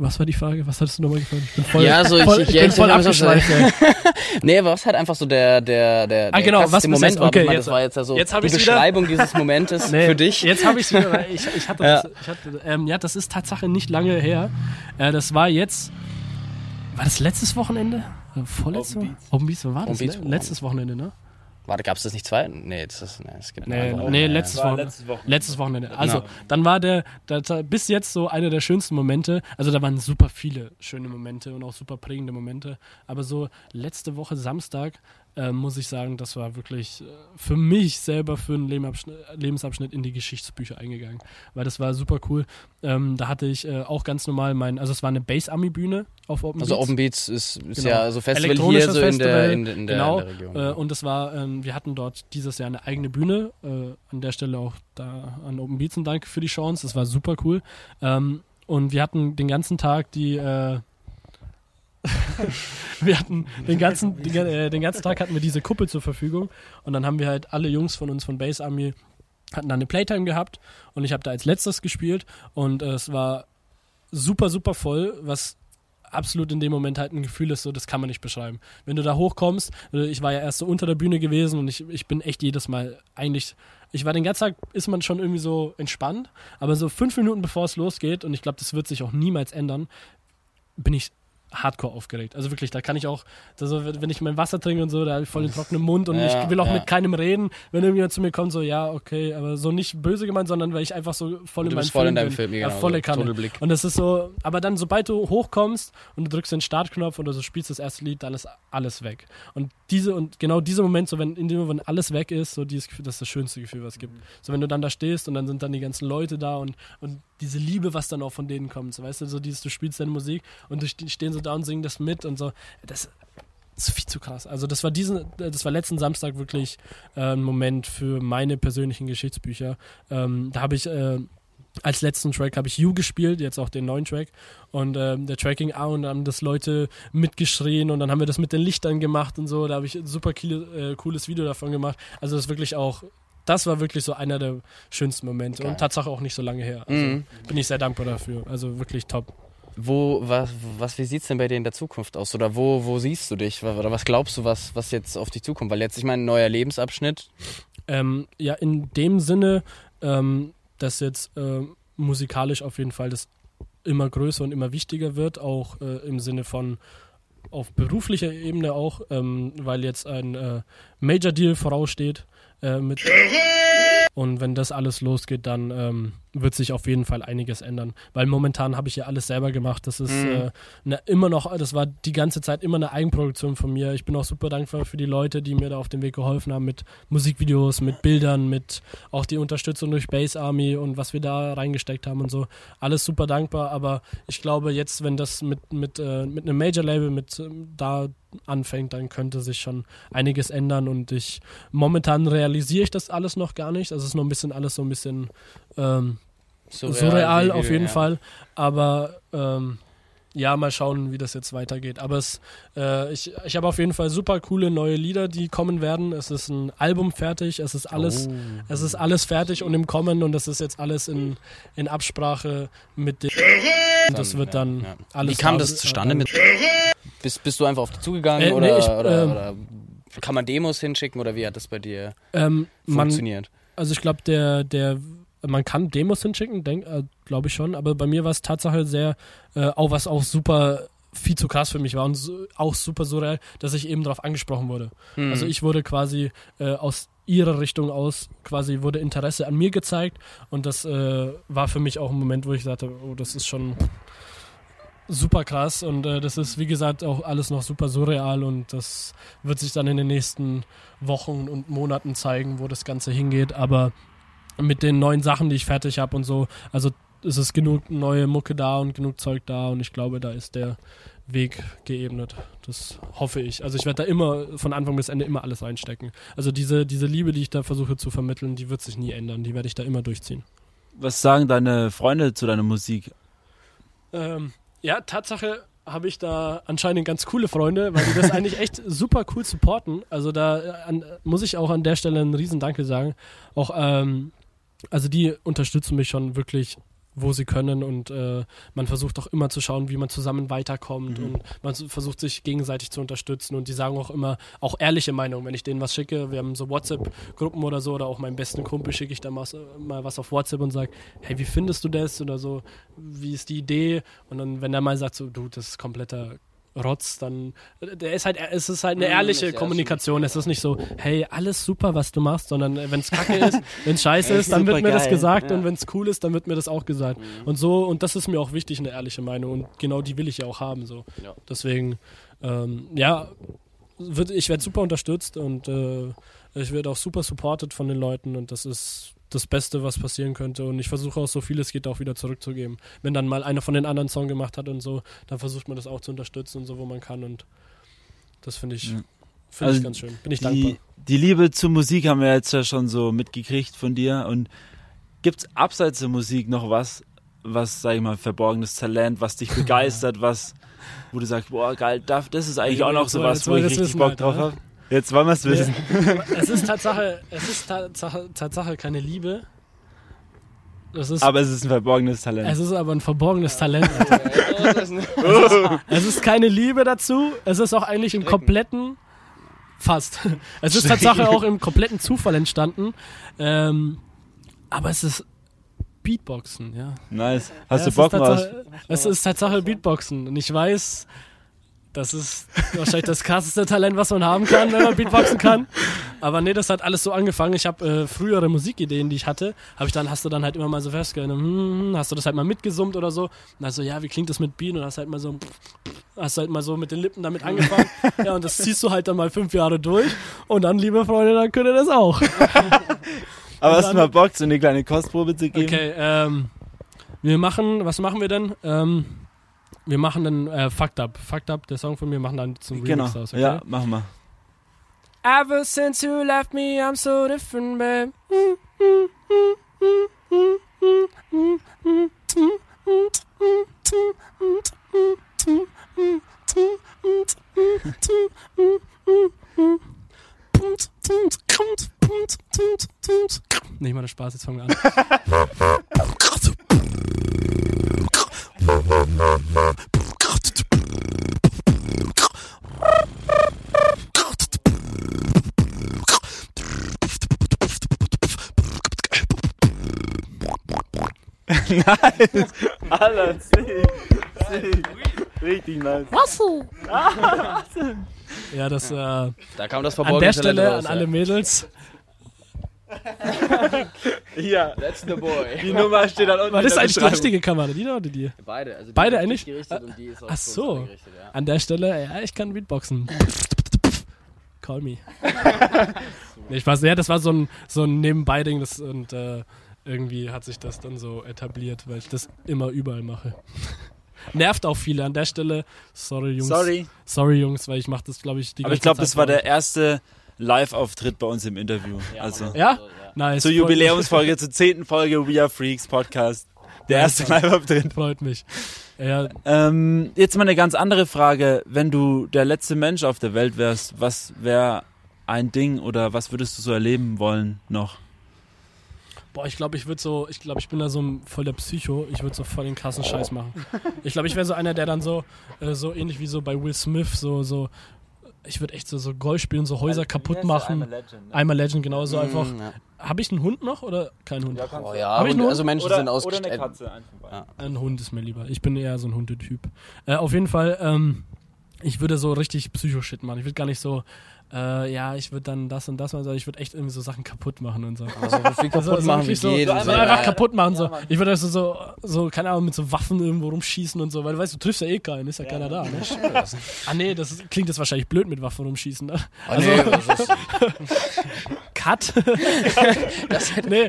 Speaker 4: was war die Frage? Was hattest du nochmal gefragt? Ich bin voll,
Speaker 2: Ja, so ich-
Speaker 4: voll,
Speaker 2: ich-
Speaker 4: ich
Speaker 2: ja,
Speaker 4: bin
Speaker 2: ich
Speaker 4: voll abgeschweift.
Speaker 2: Nee, aber was halt einfach so der, der, der,
Speaker 4: Ah, genau, was
Speaker 2: Moment war.
Speaker 4: okay,
Speaker 2: Ich meine,
Speaker 4: jetzt-
Speaker 2: das war jetzt ja so
Speaker 4: jetzt
Speaker 2: die
Speaker 4: ich's wieder.
Speaker 2: Beschreibung dieses Momentes
Speaker 4: Nee,
Speaker 2: für dich.
Speaker 4: Jetzt habe ich es wieder. weil Ich, ich hatte
Speaker 2: Ja.
Speaker 4: das. Ich hatte, ähm, ja, das ist Tatsache nicht lange her. Äh, das war jetzt. War das letztes Wochenende? Äh, Vorletztes
Speaker 3: Open
Speaker 4: Open
Speaker 3: Beats.
Speaker 4: Open war das?
Speaker 2: Beats,
Speaker 4: Ne? Letztes Wochenende, ne?
Speaker 2: Warte, gab es das nicht zwei? Nee, das ist, nee, es gibt
Speaker 4: Nee, nee,
Speaker 2: Ja.
Speaker 4: letztes Wochenende.
Speaker 3: letztes Wochenende.
Speaker 4: Letztes Wochenende. Also,
Speaker 2: Ja.
Speaker 4: dann war der, der bis jetzt so einer der schönsten Momente. Also, da waren super viele schöne Momente und auch super prägende Momente. Aber so letzte Woche Samstag äh, muss ich sagen, das war wirklich äh, für mich selber für einen Lebensabschnitt, in die Geschichtsbücher eingegangen. Weil das war super cool. Ähm, da hatte ich äh, auch ganz normal mein, also es war eine Bass-Army-Bühne auf Open
Speaker 2: Also
Speaker 4: Beats.
Speaker 2: Open Beats ist, ist
Speaker 4: Genau.
Speaker 2: ja so Festival hier so in der, in, in der,
Speaker 4: genau.
Speaker 2: in der Region.
Speaker 4: Äh, und es war, ähm, wir hatten dort dieses Jahr eine eigene Bühne. Äh, an der Stelle auch da an Open Beats und danke für die Chance. Das war super cool. Ähm, und wir hatten den ganzen Tag die. Wir hatten den ganzen, den, äh, den ganzen Tag hatten wir diese Kuppel zur Verfügung und dann haben wir halt alle Jungs von uns von Base Army hatten dann eine Playtime gehabt und ich habe da als letztes gespielt und äh, es war super super voll, was absolut in dem Moment halt ein Gefühl ist, so das kann man nicht beschreiben. Wenn du da hochkommst, äh, ich war ja erst so unter der Bühne gewesen und ich, ich bin echt jedes Mal eigentlich, ich war den ganzen Tag, ist man schon irgendwie so entspannt, aber so fünf Minuten bevor es losgeht und ich glaube, das wird sich auch niemals ändern, bin ich hardcore aufgeregt. Also wirklich, da kann ich auch, also wenn ich mein Wasser trinke und so, da habe ich voll den trockenen Mund und
Speaker 2: Ja,
Speaker 4: ich will auch
Speaker 2: ja.
Speaker 4: mit keinem reden, wenn irgendjemand zu mir kommt, so ja, okay, aber so nicht böse gemeint, sondern weil ich einfach so voll in
Speaker 2: du
Speaker 4: meinem
Speaker 2: voll in deinem
Speaker 4: bin.
Speaker 2: Film,
Speaker 4: ja,
Speaker 2: genau,
Speaker 4: volle Kanne.
Speaker 2: Tunnelblick.
Speaker 4: Und das ist so, aber dann, sobald du hochkommst und du drückst den Startknopf oder so spielst das erste Lied, dann ist alles weg. Und diese und genau dieser Moment, so wenn in dem Moment alles weg ist, so dieses Gefühl, das ist das schönste Gefühl, was es gibt. So wenn du dann da stehst und dann sind dann die ganzen Leute da und, und diese Liebe, was dann auch von denen kommt, so weißt du, so dieses, du spielst deine Musik und die stehen so da und singen das mit und so, das ist viel zu krass. Also das war diesen, das war letzten Samstag wirklich äh, ein Moment für meine persönlichen Geschichtsbücher. Ähm, da habe ich äh, als letzten Track habe ich You gespielt, jetzt auch den neuen Track. Und ähm, der Track ging out und dann haben das Leute mitgeschrien und dann haben wir das mit den Lichtern gemacht und so. Da habe ich ein super coole, äh, cooles Video davon gemacht. Also das ist wirklich auch, das war wirklich so einer der schönsten Momente
Speaker 2: Geil.
Speaker 4: und Tatsache auch nicht so lange her. Also
Speaker 2: Mhm.
Speaker 4: bin ich sehr dankbar dafür. Also wirklich top.
Speaker 2: Wo, was, was, wie sieht's denn bei dir in der Zukunft aus? Oder wo, wo siehst du dich? Oder was glaubst du, was, was jetzt auf dich zukommt? Weil jetzt, ich meine, ein neuer Lebensabschnitt.
Speaker 4: Ähm, ja, in dem Sinne, ähm, dass jetzt ähm, musikalisch auf jeden Fall das immer größer und immer wichtiger wird, auch äh, im Sinne von auf beruflicher Ebene auch, ähm, weil jetzt ein äh, Major Deal voraussteht äh, mit und wenn das alles losgeht, dann ähm, wird sich auf jeden Fall einiges ändern. Weil momentan habe ich ja alles selber gemacht. Das ist
Speaker 2: Mhm.
Speaker 4: äh, ne, immer noch, das war die ganze Zeit immer eine Eigenproduktion von mir. Ich bin auch super dankbar für die Leute, die mir da auf dem Weg geholfen haben mit Musikvideos, mit Bildern, mit auch die Unterstützung durch Base Army und was wir da reingesteckt haben und so. Alles super dankbar, aber ich glaube jetzt, wenn das mit, mit, äh, mit einem Major-Label mit ähm, da anfängt, dann könnte sich schon einiges ändern und ich momentan realisiere ich das alles noch gar nicht. Also es ist noch ein bisschen alles so ein bisschen ähm, surreal,
Speaker 2: wie
Speaker 4: auf jeden
Speaker 2: ja.
Speaker 4: Fall. Aber ähm, ja, mal schauen, wie das jetzt weitergeht. Aber es, äh, ich, ich habe auf jeden Fall super coole neue Lieder, die kommen werden. Es ist ein Album fertig, es ist alles,
Speaker 2: Oh.
Speaker 4: es ist alles fertig und im Kommen und das ist jetzt alles in, in Absprache mit dem. Das wird dann
Speaker 2: Ja.
Speaker 4: alles.
Speaker 2: Wie kam
Speaker 4: da-
Speaker 2: das zustande?
Speaker 4: äh,
Speaker 2: Mit, bist, bist du einfach auf die zugegangen
Speaker 4: Äh, nee,
Speaker 2: oder,
Speaker 4: ich,
Speaker 2: oder,
Speaker 4: ähm,
Speaker 2: oder kann man Demos hinschicken oder wie hat das bei dir
Speaker 4: Ähm, man,
Speaker 2: funktioniert?
Speaker 4: Also ich glaube, der, der, man kann Demos hinschicken, äh, glaube ich schon, aber bei mir war es Tatsache sehr, äh, auch was auch super viel zu krass für mich war und so, auch super surreal, dass ich eben darauf angesprochen wurde.
Speaker 2: Hm.
Speaker 4: Also ich wurde quasi äh, aus ihrer Richtung aus, quasi wurde Interesse an mir gezeigt und das äh, war für mich auch ein Moment, wo ich sagte, oh, das ist schon super krass und äh, das ist, wie gesagt, auch alles noch super surreal und das wird sich dann in den nächsten Wochen und Monaten zeigen, wo das Ganze hingeht, aber mit den neuen Sachen, die ich fertig habe und so, also es ist genug neue Mucke da und genug Zeug da und ich glaube, da ist der Weg geebnet. Das hoffe ich. Also ich werde da immer von Anfang bis Ende immer alles reinstecken. Also diese, diese Liebe, die ich da versuche zu vermitteln, die wird sich nie ändern. Die werde ich da immer durchziehen.
Speaker 3: Was sagen deine Freunde zu deiner Musik?
Speaker 4: Ähm, ja, Tatsache habe ich da anscheinend ganz coole Freunde, weil die das eigentlich echt super cool supporten. Also da äh, an, muss ich auch an der Stelle einen riesen Danke sagen. Auch, ähm, also die unterstützen mich schon wirklich wo sie können und äh, man versucht auch immer zu schauen, wie man zusammen weiterkommt
Speaker 3: Mhm.
Speaker 4: und man versucht sich gegenseitig zu unterstützen und die sagen auch immer auch ehrliche Meinung, wenn ich denen was schicke, wir haben so WhatsApp-Gruppen oder so oder auch meinem besten Kumpel schicke ich da mal, mal was auf WhatsApp und sage, hey, wie findest du das oder so, wie ist die Idee? Und dann, wenn er mal sagt so, du, das ist kompletter Rotz, dann der ist halt, es ist halt eine
Speaker 2: Mhm,
Speaker 4: ehrliche
Speaker 2: ja
Speaker 4: Kommunikation. Es ist nicht so, hey, alles super, was du machst, sondern wenn es kacke ist, wenn es scheiße ist, dann wird mir das
Speaker 2: supergeil,
Speaker 4: gesagt
Speaker 2: ja.
Speaker 4: und wenn es cool ist, dann wird mir das auch gesagt.
Speaker 2: Mhm.
Speaker 4: Und so, und das ist mir auch wichtig, eine ehrliche Meinung. Und genau die will ich ja auch haben. So.
Speaker 2: Ja.
Speaker 4: Deswegen, ähm, ja, wird, ich werde super unterstützt und äh, ich werde auch super supported von den Leuten und das ist das Beste, was passieren könnte. Und ich versuche auch so viel es geht auch wieder zurückzugeben. Wenn dann mal einer von den anderen Song gemacht hat und so, dann versucht man das auch zu unterstützen und so, wo man kann. Und das finde ich,
Speaker 3: Ja.
Speaker 4: finde
Speaker 3: Also
Speaker 4: ich ganz schön. Bin ich dankbar.
Speaker 3: Die, die Liebe zur Musik haben wir jetzt ja schon so mitgekriegt von dir. Und gibt es abseits der Musik noch was, was, sag ich mal, verborgenes Talent, was dich begeistert, was, wo du sagst, boah, geil, das ist eigentlich
Speaker 4: Ja,
Speaker 3: auch noch so was, wo ich richtig Bock
Speaker 4: Alter,
Speaker 3: drauf
Speaker 4: ne?
Speaker 3: habe? Jetzt wollen wir es wissen.
Speaker 4: es ist Tatsache, es ist Tatsache, Tatsache keine Liebe. Das ist,
Speaker 3: Aber es ist ein verborgenes Talent.
Speaker 4: es ist aber ein verborgenes Talent. Alter. Es ist keine Liebe dazu. Es ist auch eigentlich im kompletten, fast. Es ist Tatsache auch im kompletten Zufall entstanden. Ähm, aber es ist Beatboxen, ja.
Speaker 3: nice. Hast
Speaker 4: ja,
Speaker 3: du
Speaker 4: es
Speaker 3: Bock
Speaker 4: ist
Speaker 3: mal?
Speaker 4: Es ist Tatsache Beatboxen. Und ich weiß, das ist wahrscheinlich das krasseste Talent, was man haben kann, wenn man Beatboxen kann. Aber nee, das hat alles so angefangen. Ich habe äh, frühere Musikideen, die ich hatte, habe ich dann, hast du dann halt immer mal so festgehalten, hm, hast du das halt mal mitgesummt oder so. Und also, ja, wie klingt das mit Beat? Und hast halt mal so, hast halt mal so mit den Lippen damit angefangen. ja, und das ziehst du halt dann mal fünf Jahre durch. Und dann, liebe Freunde, dann könnt ihr das auch.
Speaker 3: Aber hast
Speaker 4: dann-
Speaker 3: du mal Bock, so eine kleine Kostprobe zu geben?
Speaker 4: Okay, ähm, wir machen, was machen wir denn? Ähm, wir machen dann äh, Fucked Up. Fucked Up, der Song von mir, machen dann zum
Speaker 3: Genau.
Speaker 4: Remix aus, okay?
Speaker 3: Ja, machen wir.
Speaker 4: Ever since you left me, I'm so different, babe. Nicht mal der Spaß, jetzt fangen wir an.
Speaker 3: nice. Alter, sick. Sick. Richtig nice.
Speaker 4: Ja, das äh, an
Speaker 2: Da kam das
Speaker 4: der
Speaker 2: verborgene
Speaker 4: Stelle
Speaker 2: Talent raus,
Speaker 4: an alle Mädels.
Speaker 3: Ja,
Speaker 2: That's the boy.
Speaker 3: die Nummer steht dann unten
Speaker 4: War
Speaker 3: in
Speaker 4: das eigentlich die richtige Kamera, die da oder die?
Speaker 2: Beide. Also die
Speaker 4: Beide
Speaker 2: ist
Speaker 4: eigentlich?
Speaker 2: Gerichtet und die ist
Speaker 4: Ach
Speaker 2: so. ja.
Speaker 4: An der Stelle, ja, ich kann Beatboxen. Call me. nee, ich weiß, ja, das war so ein, so ein Nebenbei-Ding das, und äh, irgendwie hat sich das dann so etabliert, weil ich das immer überall mache. Nervt auch viele an der Stelle. Sorry, Jungs.
Speaker 3: Sorry.
Speaker 4: Sorry, Jungs, weil ich mache das, glaube ich, die
Speaker 3: Aber ich
Speaker 4: ganze
Speaker 3: glaube,
Speaker 4: Zeit
Speaker 3: das war der erste Live-Auftritt bei uns im Interview.
Speaker 2: Ja,
Speaker 3: also.
Speaker 4: Ja?
Speaker 2: Ja.
Speaker 4: Nice.
Speaker 3: zur Jubiläumsfolge, zur zehnten Folge We Are Freaks Podcast. Der erste Live-Auftritt.
Speaker 4: Freut mich. Ja,
Speaker 3: Ähm, jetzt mal eine ganz andere Frage. Wenn du der letzte Mensch auf der Welt wärst, was wäre ein Ding oder was würdest du so erleben wollen noch?
Speaker 4: Boah, ich glaube, ich würde so, ich glaube, ich bin da so ein voll der Psycho. Ich würde so voll den krassen Scheiß machen. Ich glaube, ich wäre so einer, der dann so, äh, so ähnlich wie so bei Will Smith, so, so, ich würde echt so, so Golf spielen, so Häuser kaputt machen. Einmal Legend, genau so einfach.
Speaker 2: Mm, ja.
Speaker 4: Habe ich einen Hund noch oder kein Hund?
Speaker 2: Oh ja,
Speaker 4: Hab ich
Speaker 2: Hunde,
Speaker 4: nur-
Speaker 2: also Menschen sind ausgestellt.
Speaker 3: ein von beiden.
Speaker 4: Ein Hund ist mir lieber. Ich bin eher so ein Hundetyp. Äh, auf jeden Fall, ähm, ich würde so richtig Psycho-Shit machen. Ich würde gar nicht so, äh, ja, ich würde dann das und das machen, sondern ich würde echt irgendwie so Sachen kaputt machen und so.
Speaker 2: Also so viel kaputt
Speaker 4: Also
Speaker 2: machen wie
Speaker 4: so,
Speaker 2: geht.
Speaker 4: so,
Speaker 2: so,
Speaker 4: einfach
Speaker 2: ja.
Speaker 4: kaputt machen. So.
Speaker 3: Ja, Mann.
Speaker 4: ich würde also so, so, keine Ahnung, mit so Waffen irgendwo rumschießen und so, weil du weißt, du triffst ja eh keinen, ist ja, keiner da. Ne? ah nee, das ist, klingt jetzt wahrscheinlich blöd mit Waffen rumschießen. Ne?
Speaker 2: Oh, nee, das ist,
Speaker 4: Cut. nee,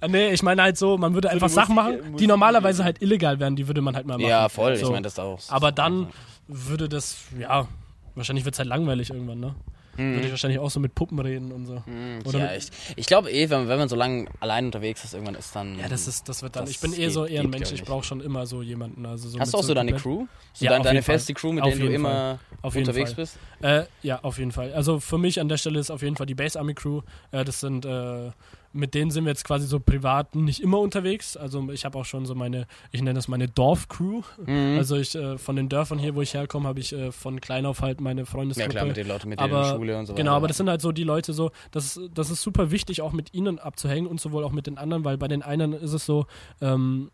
Speaker 4: Ah, nee, ich meine halt so, man würde einfach Sachen machen, die normalerweise halt illegal wären, die würde man halt mal machen.
Speaker 2: ja, voll, ich meine das auch.
Speaker 4: Aber dann würde das, ja, wahrscheinlich wird es halt langweilig irgendwann, ne? Würde ich wahrscheinlich auch so mit Puppen reden und so.
Speaker 2: Hm,
Speaker 4: Oder
Speaker 2: ja, ich, ich glaube eh, wenn, wenn man so lange allein unterwegs ist, irgendwann ist dann.
Speaker 4: Ja, das ist, das wird dann.
Speaker 2: Das
Speaker 4: ich bin eh so eher ein Mensch, ich
Speaker 2: ich.
Speaker 4: brauche schon immer so jemanden. Also so
Speaker 2: Hast du auch so deine
Speaker 4: komplett-
Speaker 2: Crew? So
Speaker 4: Ja,
Speaker 2: dein, deine feste Crew, mit
Speaker 4: Auf
Speaker 2: denen du immer
Speaker 4: Auf jeden
Speaker 2: unterwegs
Speaker 4: Fall.
Speaker 2: bist?
Speaker 4: Äh, ja, auf jeden Fall. Also für mich an der Stelle ist auf jeden Fall die Base Army Crew. Äh, das sind, äh, mit denen sind wir jetzt quasi so privat nicht immer unterwegs. Also ich habe auch schon so meine, ich nenne das meine Dorf-Crew.
Speaker 2: Mhm.
Speaker 4: Also ich äh, von den Dörfern hier, wo ich herkomme, habe ich äh, von klein auf halt meine
Speaker 2: ja
Speaker 4: Freundesgruppe.
Speaker 2: klar, mit den Leuten, mit denen in der Schule und so weiter.
Speaker 4: Genau, aber das sind halt so die Leute so, das, das ist super wichtig, auch mit ihnen abzuhängen und sowohl auch mit den anderen, weil bei den einen ist es so, ähm,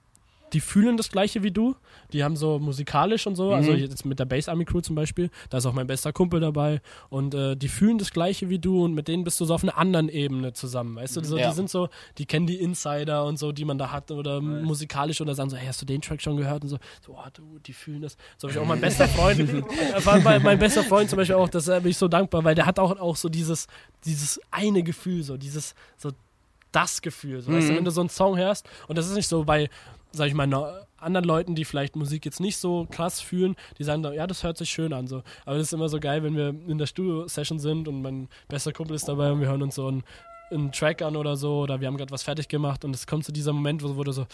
Speaker 4: die fühlen das gleiche wie du. Die haben so musikalisch und so, also
Speaker 2: Mhm.
Speaker 4: jetzt mit der Bass Army Crew zum Beispiel, da ist auch mein bester Kumpel dabei und äh, die fühlen das gleiche wie du und mit denen bist du so auf einer anderen Ebene zusammen, weißt du? So,
Speaker 2: Ja.
Speaker 4: Die sind so, die kennen die Insider und so, die man da hat oder musikalisch oder sagen so, hey, hast du den Track schon gehört und so, so oh, du, die fühlen das. So habe ich auch mein bester Freund, war mein, mein bester Freund zum Beispiel auch, das bin ich so dankbar, weil der hat auch, auch so dieses, dieses eine Gefühl, so dieses, so das Gefühl. So, weißt du,
Speaker 2: Mhm.
Speaker 4: wenn du so einen Song hörst, und das ist nicht so bei, sag ich mal, anderen Leuten, die vielleicht Musik jetzt nicht so krass fühlen, die sagen dann, ja, das hört sich schön an. So. Aber das ist immer so geil, wenn wir in der Studio-Session sind und mein bester Kumpel ist dabei und wir hören uns so einen, einen Track an oder so, oder wir haben gerade was fertig gemacht und es kommt zu dieser Moment, wo, wo du so,